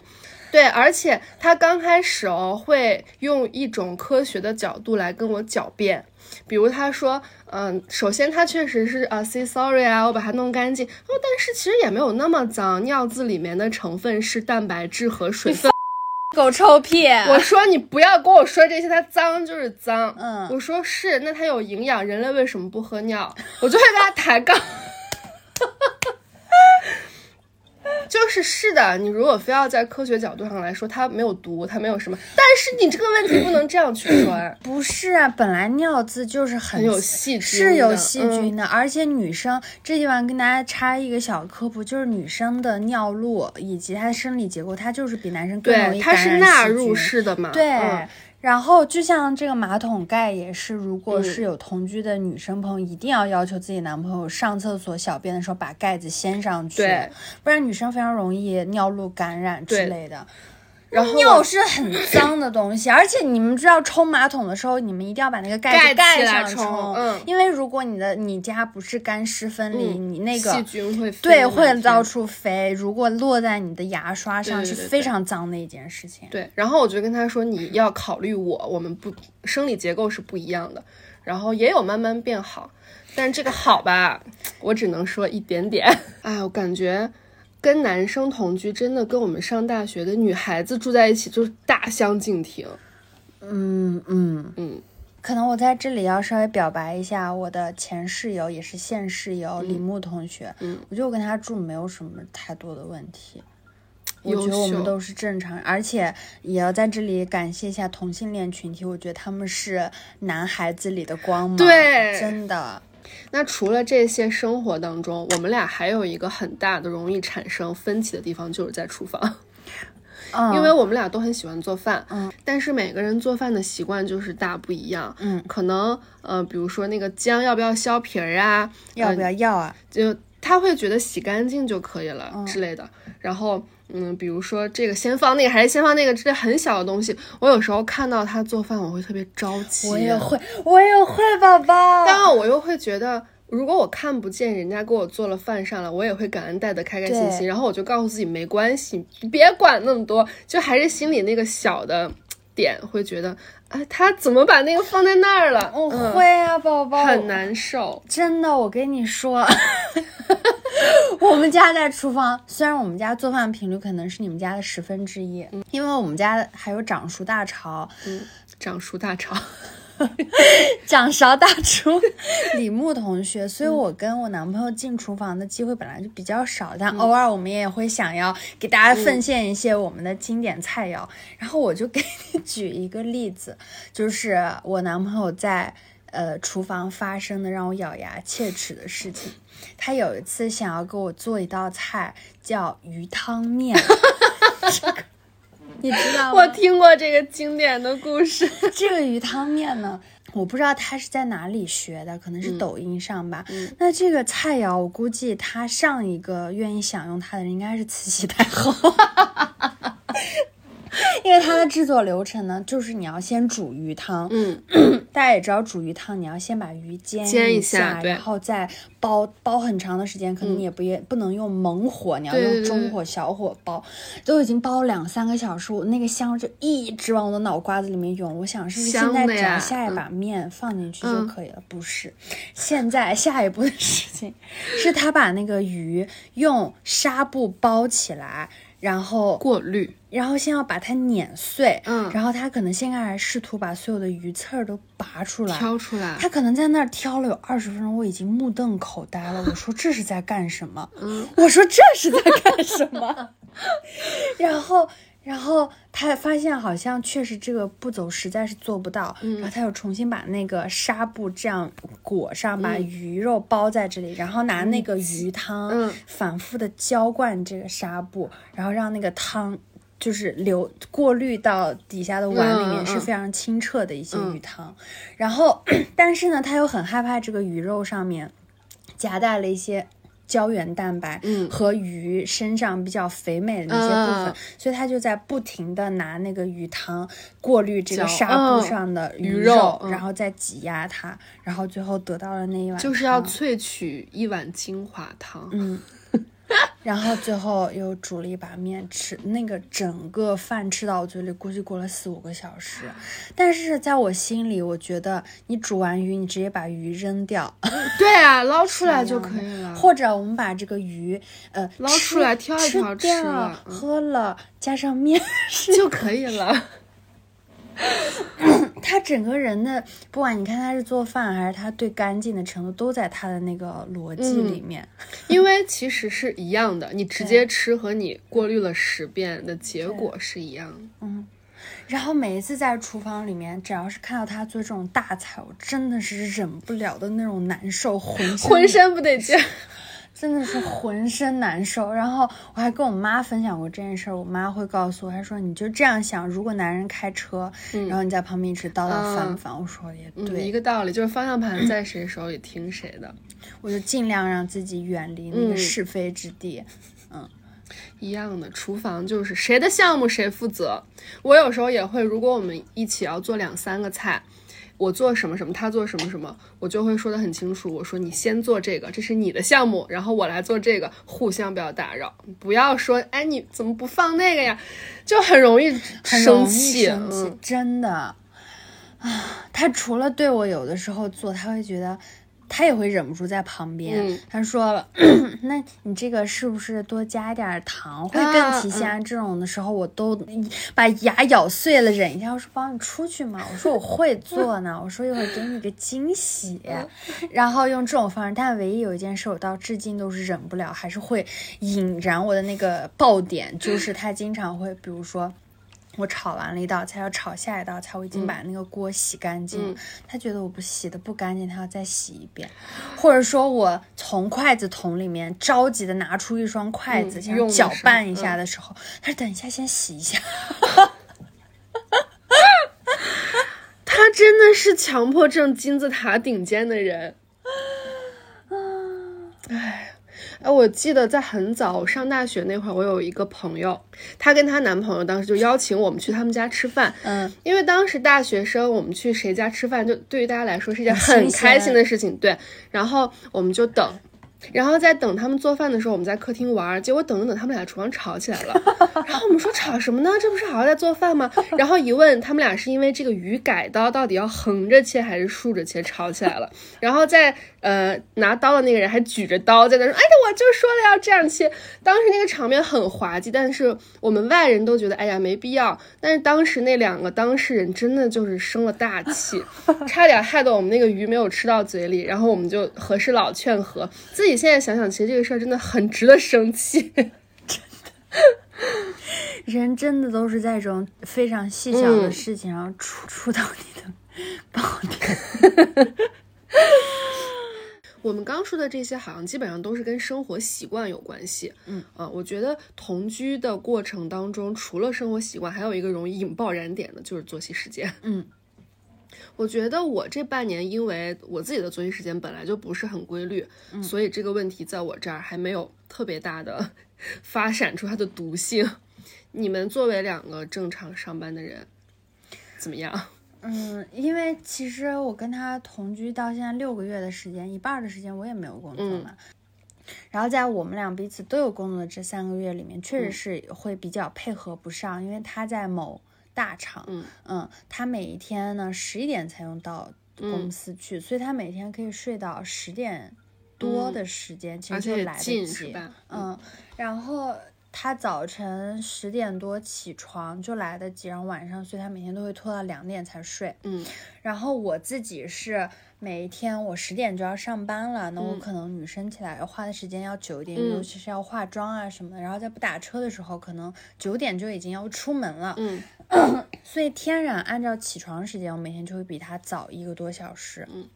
对，而且他刚开始哦会用一种科学的角度来跟我狡辩，比如他说，嗯，首先他确实是啊，say sorry 啊，我把它弄干净。哦，但是其实也没有那么脏，尿渍里面的成分是蛋白质和水分。<laughs> 狗臭屁！我说你不要跟我说这些，它脏就是脏。嗯，我说是，那它有营养，人类为什么不喝尿？我就会跟他抬杠。就是是的，你如果非要在科学角度上来说，它没有毒，它没有什么。但是你这个问题不能这样去说啊。<coughs> 不是啊，本来尿渍就是很有细菌，是有细菌的。而且女生这地方跟大家插一个小科普，就是女生的尿路以及她的生理结构，它就是比男生更容易感染细菌。它是纳入式的嘛？对。然后就像这个马桶盖也是，如果是有同居的女生朋友，一定要要求自己男朋友上厕所小便的时候把盖子掀上去，不然女生非常容易尿路感染之类的。然后尿是很脏的东西，而且你们知道冲马桶的时候，你们一定要把那个盖子盖上冲，嗯，因为如果你的你家不是干湿分离，你那个细菌会对会到处飞，如果落在你的牙刷上是非常脏的一件事情。对，然后我就跟他说，你要考虑我，我们不生理结构是不一样的，然后也有慢慢变好，但这个好吧，我只能说一点点。<laughs> 哎，我感觉。跟男生同居，真的跟我们上大学的女孩子住在一起就是大相径庭。嗯嗯嗯，可能我在这里要稍微表白一下我的前室友，也是现室友李牧同学。嗯，我觉得我跟他住没有什么太多的问题。我觉得我们都是正常，而且也要在这里感谢一下同性恋群体，我觉得他们是男孩子里的光芒。对，真的。那除了这些生活当中，我们俩还有一个很大的容易产生分歧的地方，就是在厨房。<laughs> 嗯，因为我们俩都很喜欢做饭，嗯，但是每个人做饭的习惯就是大不一样，嗯，可能呃，比如说那个姜要不要削皮儿啊，要不要要啊，就他会觉得洗干净就可以了之类的，然后。嗯，比如说这个先放那个还是先放那个，这很小的东西，我有时候看到他做饭，我会特别着急。我也会，我也会，宝宝。但我又会觉得，如果我看不见人家给我做了饭上了，我也会感恩戴德，开开心心。然后我就告诉自己没关系，别管那么多，就还是心里那个小的点会觉得，哎，他怎么把那个放在那儿了？我会啊，宝宝，很难受。真的，我跟你说。<laughs> <laughs> 我们家在厨房，虽然我们家做饭频率可能是你们家的十分之一，因为我们家还有掌熟大潮，嗯，掌熟大潮，<laughs> 掌勺大厨李牧同学，所以我跟我男朋友进厨房的机会本来就比较少，但偶尔我们也会想要给大家奉献一些我们的经典菜肴。然后我就给你举一个例子，就是我男朋友在呃厨房发生的让我咬牙切齿的事情。他有一次想要给我做一道菜，叫鱼汤面，你知道吗？我听过这个经典的故事。这个鱼汤面呢，我不知道他是在哪里学的，可能是抖音上吧。那这个菜肴，我估计他上一个愿意享用它的人应该是慈禧太后。<laughs> <laughs> 因为它的制作流程呢，就是你要先煮鱼汤，嗯，<clears throat> 大家也知道煮鱼汤，你要先把鱼煎煎一下，然后再煲煲很长的时间，可能你也不也不能用猛火，你要用中火小火煲，都已经煲两三个小时，我那个香就一直往我的脑瓜子里面涌。我想是不是现在只要下一把面放进去就可以了？不是，现在下一步的事情 <laughs> 是他把那个鱼用纱布包起来。然后过滤，然后先要把它碾碎，嗯，然后他可能先开始试图把所有的鱼刺儿都拔出来，挑出来。他可能在那儿挑了有二十分钟，我已经目瞪口呆了。<laughs> 我说这是在干什么？嗯，我说这是在干什么？<laughs> 然后。然后他发现好像确实这个步骤实在是做不到，然后他又重新把那个纱布这样裹上，把鱼肉包在这里，然后拿那个鱼汤反复的浇灌这个纱布，然后让那个汤就是流过滤到底下的碗里面是非常清澈的一些鱼汤。然后，<clears throat> 但是呢，他又很害怕这个鱼肉上面夹带了一些。胶原蛋白和鱼身上比较肥美的那些部分，所以他就在不停的拿那个鱼汤过滤这个纱布上的鱼肉，然后再挤压它，然后最后得到了那一碗，就是要萃取一碗精华汤。嗯。<laughs> 然后最后又煮了一把面吃，那个整个饭吃到我嘴里，估计过了四五个小时。但是在我心里，我觉得你煮完鱼，你直接把鱼扔掉，<laughs> 对啊，捞出来就可以了。或者我们把这个鱼，呃，捞出来挑一挑吃了，喝了，加上面就可以了。<laughs> <coughs> 他整个人的，不管你看他是做饭还是他对干净的程度，都在他的那个逻辑里面。因为其实是一样的，你直接吃和你过滤了十遍的结果是一样的。嗯。然后每一次在厨房里面，只要是看到他做这种大菜，我真的是忍不了的那种难受，浑身浑身不得劲。<laughs> 真的是浑身难受，然后我还跟我妈分享过这件事儿，我妈会告诉我，她说你就这样想，如果男人开车，然后你在旁边一直叨叨烦烦，我说也对，一个道理，就是方向盘在谁手里听谁的，我就尽量让自己远离那个是非之地，嗯，一样的，厨房就是谁的项目谁负责，我有时候也会，如果我们一起要做两三个菜。我做什么什么，他做什么什么，我就会说的很清楚。我说你先做这个，这是你的项目，然后我来做这个，互相不要打扰，不要说哎你怎么不放那个呀，就很容易生气。生气，真的啊，他除了对我有的时候做，他会觉得。他也会忍不住在旁边，他说：“ <coughs> 那你这个是不是多加点糖会更提鲜？”这种的时候，我都把牙咬碎了忍一下。我说：“帮你出去嘛。”我说：“我会做呢。<laughs> ”我说：“一会儿给你个惊喜。”然后用这种方式，但唯一有一件事，我到至今都是忍不了，还是会引燃我的那个爆点，就是他经常会，比如说。我炒完了一道菜，要炒下一道菜，我已经把那个锅洗干净了。他觉得我不洗的不干净，他要再洗一遍。或者说我从筷子桶里面着急的拿出一双筷子，想搅拌一下的时候，他说：“等一下，先洗一下。<laughs> ”他真的是强迫症金字塔顶尖的人。啊，哎。哎，我记得在很早我上大学那会儿，我有一个朋友，她跟她男朋友当时就邀请我们去他们家吃饭。嗯，因为当时大学生，我们去谁家吃饭，就对于大家来说是一件很开心的事情。对，然后我们就等。然后在等他们做饭的时候，我们在客厅玩，结果等着等，他们俩厨房吵起来了。然后我们说吵什么呢？这不是好好在做饭吗？然后一问，他们俩是因为这个鱼改刀到底要横着切还是竖着切吵起来了。然后在呃拿刀的那个人还举着刀在那说：“哎呀，我就说了要这样切。”当时那个场面很滑稽，但是我们外人都觉得哎呀没必要。但是当时那两个当事人真的就是生了大气，<laughs> 差点害得我们那个鱼没有吃到嘴里。然后我们就和事佬劝和自己。现在想想，其实这个事儿真的很值得生气。真的，人真的都是在这种非常细小的事情上触触到你的爆点。我们刚说的这些，好像基本上都是跟生活习惯有关系。嗯啊，我觉得同居的过程当中，除了生活习惯，还有一个容易引爆燃点的，就是作息时间。嗯。<laughs> 我觉得我这半年，因为我自己的作息时间本来就不是很规律，所以这个问题在我这儿还没有特别大的 <laughs> 发展出它的毒性。你们作为两个正常上班的人，怎么样？嗯，因为其实我跟他同居到现在六个月的时间，一半的时间我也没有工作嘛。然后在我们俩彼此都有工作的这三个月里面，确实是会比较配合不上，因为他在某。大厂，嗯嗯，他每一天呢十一点才用到公司去，所以他每天可以睡到十点多的时间，其实就来得及，嗯，然后。他早晨十点多起床就来得及，然后晚上，所以他每天都会拖到两点才睡。嗯，然后我自己是每一天我十点就要上班了，那我可能女生起来要花的时间要久一点，尤其是要化妆啊什么的。然后在不打车的时候，可能九点就已经要出门了。嗯，<coughs> 所以天然按照起床时间，我每天就会比他早一个多小时。嗯。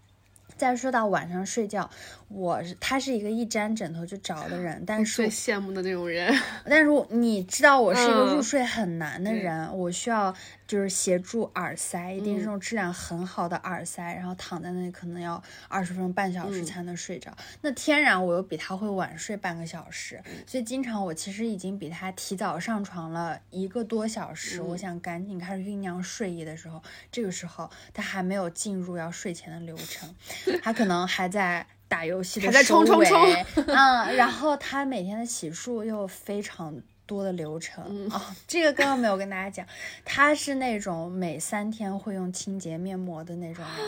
再说到晚上睡觉，我他是一个一沾枕头就着的人，但是最羡慕的那种人。但是你知道我是一个入睡很难的人，我需要。就是协助耳塞，一定是那种质量很好的耳塞，然后躺在那里可能要二十分钟、半小时才能睡着。那天然我又比他会晚睡半个小时，所以经常我其实已经比他提早上床了一个多小时。我想赶紧开始酝酿睡意的时候，这个时候他还没有进入要睡前的流程，<laughs> 他可能还在打游戏的收尾，嗯，然后他每天的洗漱又非常。多的流程啊，这个刚刚没有跟大家讲，他是那种每三天会用清洁面膜的那种人，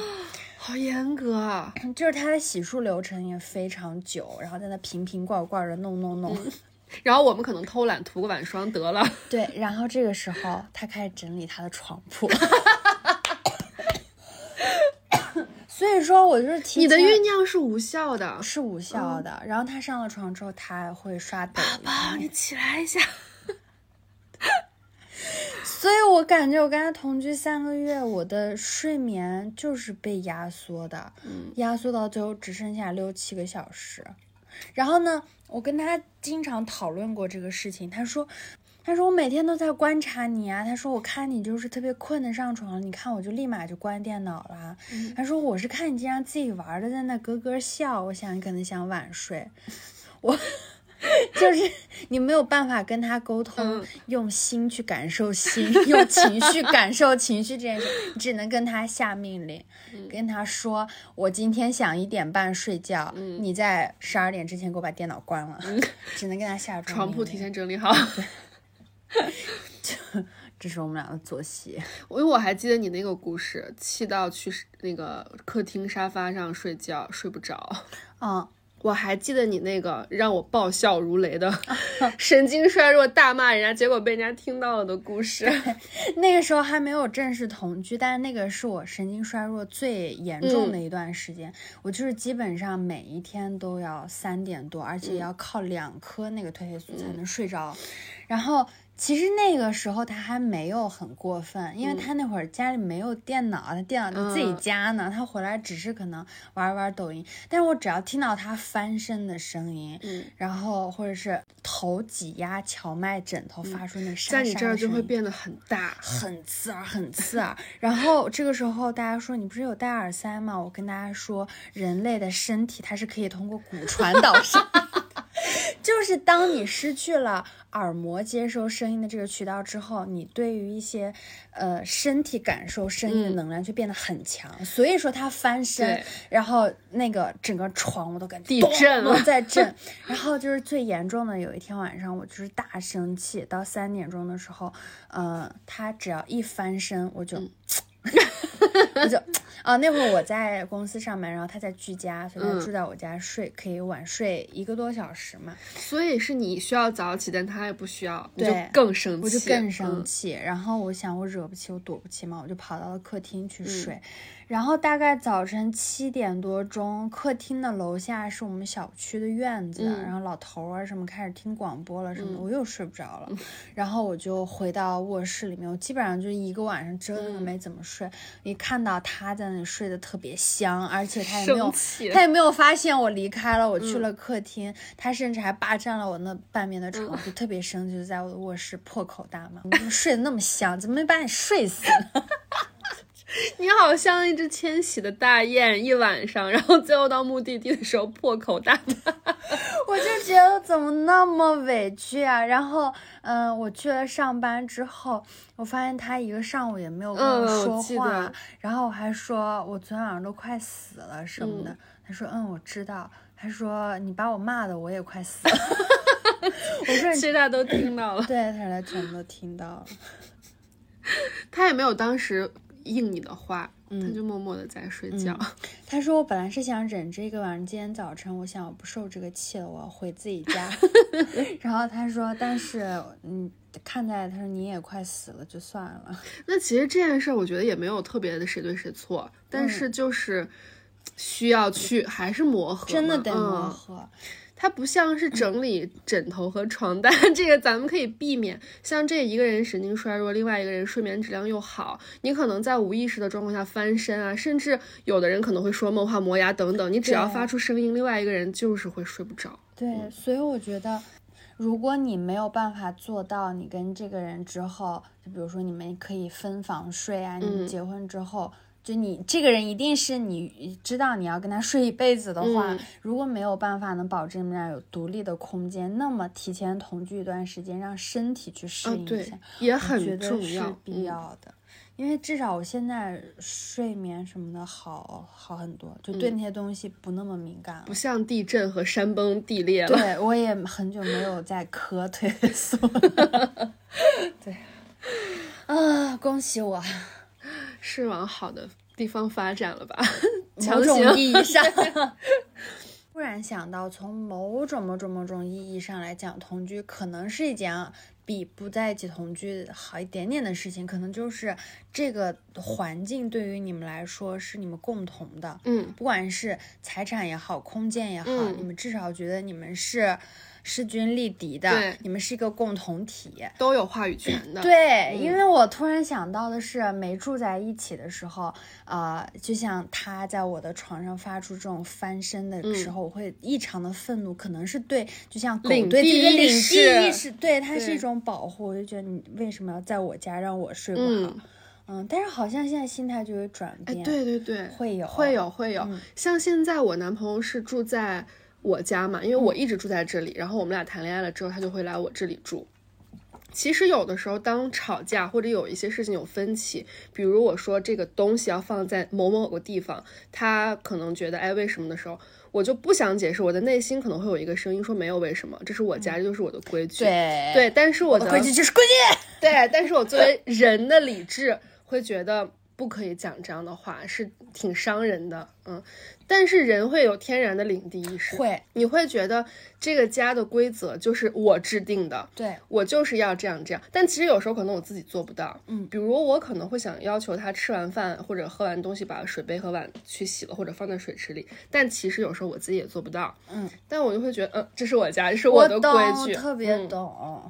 好严格啊！就是他的洗漱流程也非常久，然后在那瓶瓶罐罐的弄弄弄，然后我们可能偷懒涂个晚霜得了。对，然后这个时候他开始整理他的床铺。<laughs> 所以说，我就是提你的酝酿是无效的，是无效的。然后他上了床之后，他还会刷抖音。宝宝，你起来一下。<laughs> 所以我感觉我跟他同居三个月，我的睡眠就是被压缩的，压缩到最后只剩下六七个小时。然后呢，我跟他经常讨论过这个事情，他说。他说我每天都在观察你啊。他说我看你就是特别困的上床了，你看我就立马就关电脑了。他说我是看你经常自己玩的在那咯咯笑，我想你可能想晚睡。我 <laughs> 就是你没有办法跟他沟通，用心去感受心，<laughs> 用情绪感受情绪这件事，你只能跟他下命令，跟他说我今天想一点半睡觉，你在十二点之前给我把电脑关了，只能跟他下床铺提前整理好。<laughs> 这 <laughs> 这是我们俩的作息。因为我还记得你那个故事，气到去那个客厅沙发上睡觉，睡不着。嗯。我还记得你那个让我爆笑如雷的神经衰弱大骂人家，结果被人家听到了的故事。那个时候还没有正式同居，但是那个是我神经衰弱最严重的一段时间。我就是基本上每一天都要三点多，而且要靠两颗那个褪黑素才能睡着，然后。其实那个时候他还没有很过分，因为他那会儿家里没有电脑，他电脑在自己家呢。他回来只是可能玩玩抖音，但是我只要听到他翻身的声音，嗯，然后或者是头挤压荞麦枕头发出那沙沙在你这儿就会变得很大，很刺耳，很刺耳。然后这个时候大家说你不是有戴耳塞吗？我跟大家说，人类的身体它是可以通过骨传导声，<laughs> <laughs> 就是当你失去了。耳膜接收声音的这个渠道之后，你对于一些呃身体感受声音的能量就变得很强。所以说他翻身，然后那个整个床我都感觉地震了，在震。然后就是最严重的，有一天晚上我就是大生气，到三点钟的时候，呃，他只要一翻身，我就。<laughs> 我就啊，那会儿我在公司上班，然后他在居家，所以他住在我家睡，可以晚睡一个多小时嘛。所以是你需要早起，但他也不需要，对，更生气，我就更生气。然后我想，我惹不起，我躲不起嘛，我就跑到了客厅去睡。然后大概早晨七点多钟，客厅的楼下是我们小区的院子，然后老头啊什么开始听广播了什么的，我又睡不着了。<laughs> 然后我就回到卧室里面，我基本上就一个晚上折腾没怎么睡。一看到他在那里睡得特别香，而且他也没有他也没有发现我离开了，我去了客厅，他甚至还霸占了我那半边的床，就特别生气，就在我的卧室破口大骂：睡得那么香，怎么没把你睡死？<laughs> <laughs> 你好像一只迁徙的大雁，一晚上，然后最后到目的地的时候破口大骂。<laughs> 我就觉得怎么那么委屈啊！然后，嗯，我去了上班之后，我发现他一个上午也没有跟我说话，然后我还说我昨天晚上都快死了什么的。他说：“嗯，我知道。”他说：“你把我骂的我也快死了。” <laughs> 我说：“其实他都听到了。”对，他俩全都听到了。他也没有当时应你的话，他就默默的在睡觉。他说：“我本来是想忍这个晚上，今天早晨我想我不受这个气了，我要回自己家。<laughs> ”然后他说：“但是，嗯，看在他说你也快死了，就算了。”那其实这件事，我觉得也没有特别的谁对谁错，但是就是需要去还是磨合，真的得磨合。它不像是整理枕头和床单，<laughs> 这个咱们可以避免。像这一个人神经衰弱，另外一个人睡眠质量又好，你可能在无意识的状况下翻身啊，甚至有的人可能会说梦话、磨牙等等。你只要发出声音，另外一个人就是会睡不着。对，所以我觉得，如果你没有办法做到，你跟这个人之后，就比如说你们可以分房睡啊，你们结婚之后。就你这个人一定是你知道你要跟他睡一辈子的话，如果没有办法能保证你们俩有独立的空间，那么提前同居一段时间，让身体去适应一下，也很重要，是必要的。因为至少我现在睡眠什么的好好很多，就对那些东西不那么敏感了，不像地震和山崩地裂了。对我也很久没有在磕腿 <laughs> 缩。<laughs> 对，啊，恭喜我。是往好的地方发展了吧？某种意义上，<laughs> 突然想到，从某种某种某种意义上来讲，同居可能是一件比不在一起同居好一点点的事情。可能就是这个环境对于你们来说是你们共同的，嗯，不管是财产也好，空间也好，你们至少觉得你们是。势均力敌的，你们是一个共同体，都有话语权的。<clears throat> 对，因为我突然想到的是，没住在一起的时候，呃，就像他在我的床上发出这种翻身的时候，我会异常的愤怒，可能是对，就像狗对自己的领地意识，对它是一种保护。我就觉得你为什么要在我家让我睡不好？嗯，但是好像现在心态就有转变。对对对，会有会有会有，像现在我男朋友是住在。我家嘛，因为我一直住在这里，然后我们俩谈恋爱了之后，他就会来我这里住。其实有的时候，当吵架或者有一些事情有分歧，比如我说这个东西要放在某某某个地方，他可能觉得哎为什么的时候，我就不想解释，我的内心可能会有一个声音说没有为什么，这是我家，这就是我的规矩。对对，但是我的规矩就是规矩。<laughs> 对，但是我作为人的理智会觉得不可以讲这样的话，是挺伤人的。嗯。但是人会有天然的领地意识，会，你会觉得这个家的规则就是我制定的，对我就是要这样这样。但其实有时候可能我自己做不到，嗯，比如我可能会想要求他吃完饭或者喝完东西把水杯和碗去洗了或者放在水池里，但其实有时候我自己也做不到，嗯，但我就会觉得，嗯，这是我家，这是我的规矩，特别懂。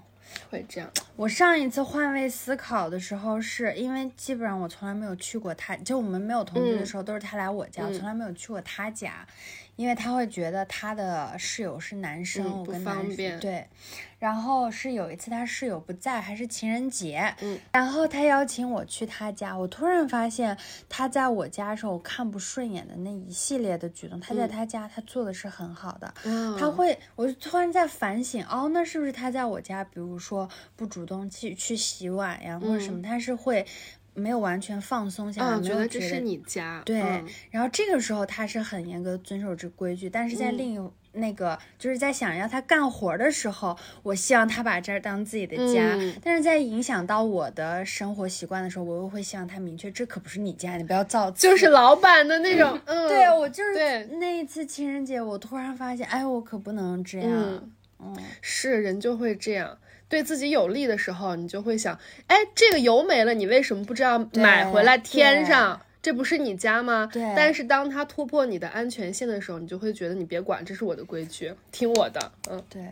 会这样。我上一次换位思考的时候，是因为基本上我从来没有去过他，就我们没有同居的时候，都是他来我家，我从来没有去过他家。因为他会觉得他的室友是男生，我跟男生对，然后是有一次他室友不在，还是情人节，嗯，然后他邀请我去他家，我突然发现他在我家的时候我看不顺眼的那一系列的举动，他在他家他做的是很好的，他会，我就突然在反省，哦，那是不是他在我家，比如说不主动去去洗碗呀，或者什么，他是会。没有完全放松下来，觉得这是你家。对，然后这个时候他是很严格遵守这规矩，但是在另一那个就是在想要他干活的时候，我希望他把这儿当自己的家。但是在影响到我的生活习惯的时候，我又会希望他明确这可不是你家，你不要造次。就是老板的那种，<laughs> 嗯，对我就是那一次情人节，我突然发现，哎，我可不能这样。嗯，是人就会这样。对自己有利的时候，你就会想，哎，这个油没了，你为什么不知道买回来添上？这不是你家吗？对。但是当他突破你的安全线的时候，你就会觉得你别管，这是我的规矩，听我的。嗯，对。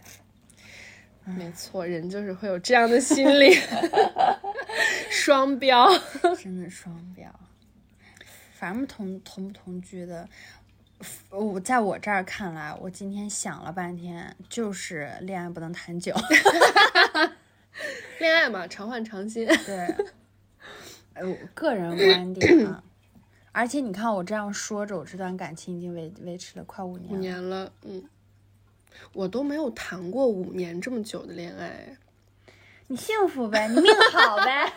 没错，人就是会有这样的心理，<laughs> 双标，<laughs> 真的双标。反正同同不同居的。我在我这儿看来，我今天想了半天，就是恋爱不能谈久。<laughs> 恋爱嘛，常换常新。<laughs> 对，我，个人观点啊。而且你看我这样说着，我这段感情已经维维持了快五年。五年了，嗯，我都没有谈过五年这么久的恋爱。你幸福呗，你命好呗。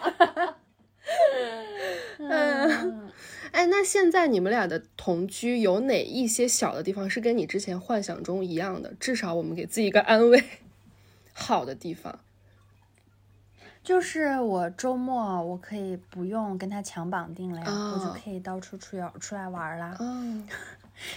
<laughs> 嗯，哎，那现在你们俩的同居有哪一些小的地方是跟你之前幻想中一样的？至少我们给自己一个安慰，好的地方。就是我周末我可以不用跟他强绑定了呀，我就可以到处出游出来玩啦。嗯，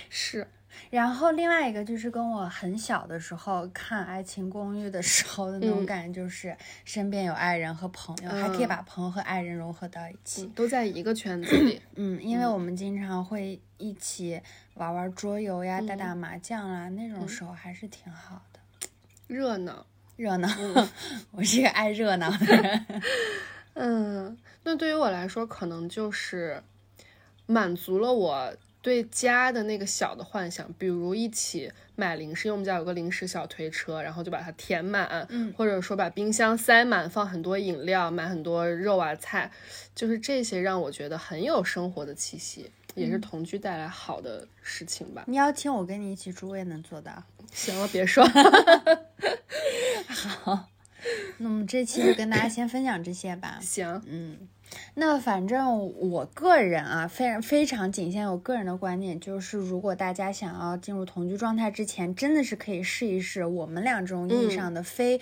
是。然后另外一个就是跟我很小的时候看《爱情公寓》的时候的那种感觉，就是身边有爱人和朋友，还可以把朋友和爱人融合到一起，都在一个圈子里。嗯，因为我们经常会一起玩玩桌游呀，打打麻将啊，那种时候还是挺好的，热闹。热闹，<laughs> 我是一个爱热闹的人。<laughs> 嗯，那对于我来说，可能就是满足了我对家的那个小的幻想，比如一起买零食，因为我们家有个零食小推车，然后就把它填满，嗯，或者说把冰箱塞满，放很多饮料，买很多肉啊菜，就是这些让我觉得很有生活的气息。也是同居带来好的事情吧。你要请我跟你一起住，我也能做到。<laughs> 行了，别说。<laughs> 好，那我们这期就跟大家先分享这些吧。行，嗯，那反正我个人啊，非常非常仅限我个人的观点，就是如果大家想要进入同居状态之前，真的是可以试一试我们俩这种意义上的非。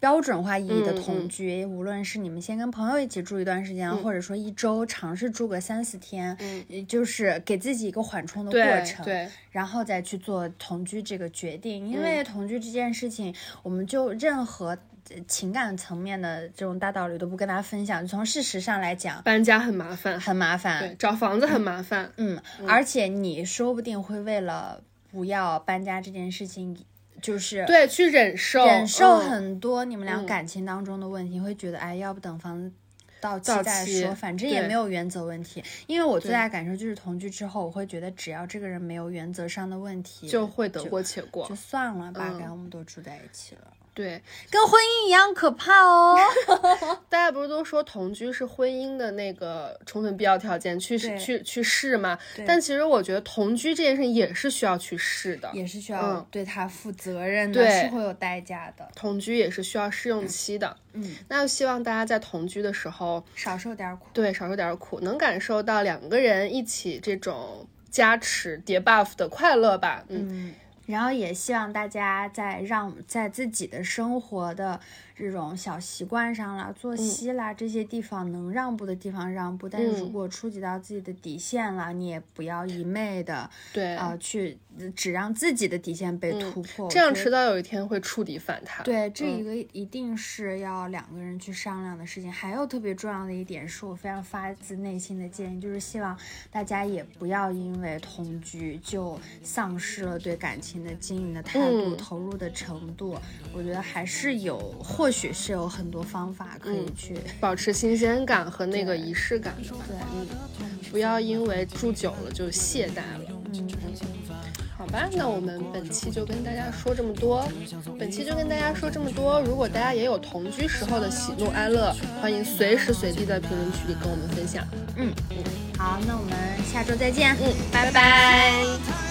标准化意义的同居，无论是你们先跟朋友一起住一段时间，或者说一周尝试住个三四天，嗯，就是给自己一个缓冲的过程，对，然后再去做同居这个决定。因为同居这件事情，我们就任何情感层面的这种大道理都不跟大家分享。从事实上来讲，搬家很麻烦，很麻烦，对，找房子很麻烦，嗯，而且你说不定会为了不要搬家这件事情。就是对，去忍受忍受很多你们俩感情当中的问题，会觉得哎，要不等房子到期再说，反正也没有原则问题。因为我最大的感受就是同居之后，我会觉得只要这个人没有原则上的问题，就会得过且过，就算了吧，反正我们都住在一起了。对，跟婚姻一样可怕哦。<laughs> 大家不是都说同居是婚姻的那个充分必要条件，去去去试嘛？但其实我觉得同居这件事情也是需要去试的，也是需要对他负责任的，是会有代价的。同居也是需要试用期的。嗯，那就希望大家在同居的时候少受点苦，对，少受点苦，能感受到两个人一起这种加持叠 buff 的快乐吧。嗯。然后也希望大家在让在自己的生活的这种小习惯上啦、作息啦这些地方能让步的地方让步，但是如果触及到自己的底线了，你也不要一昧的对啊去只让自己的底线被突破，这样迟早有一天会触底反弹。对，这一个一定是要两个人去商量的事情。还有特别重要的一点，是我非常发自内心的建议，就是希望大家也不要因为同居就丧失了对感情。的经营的态度、投入的程度，我觉得还是有，或许是有很多方法可以去 <laughs> 保持新鲜感和那个仪式感的。对，嗯，不要因为住久了就懈怠了。嗯，好吧，那我们本期就跟大家说这么多。本期就跟大家说这么多。如果大家也有同居时候的喜怒哀乐，欢迎随时随地在评论区里跟我们分享。嗯嗯，好，那我们下周再见。嗯，拜拜。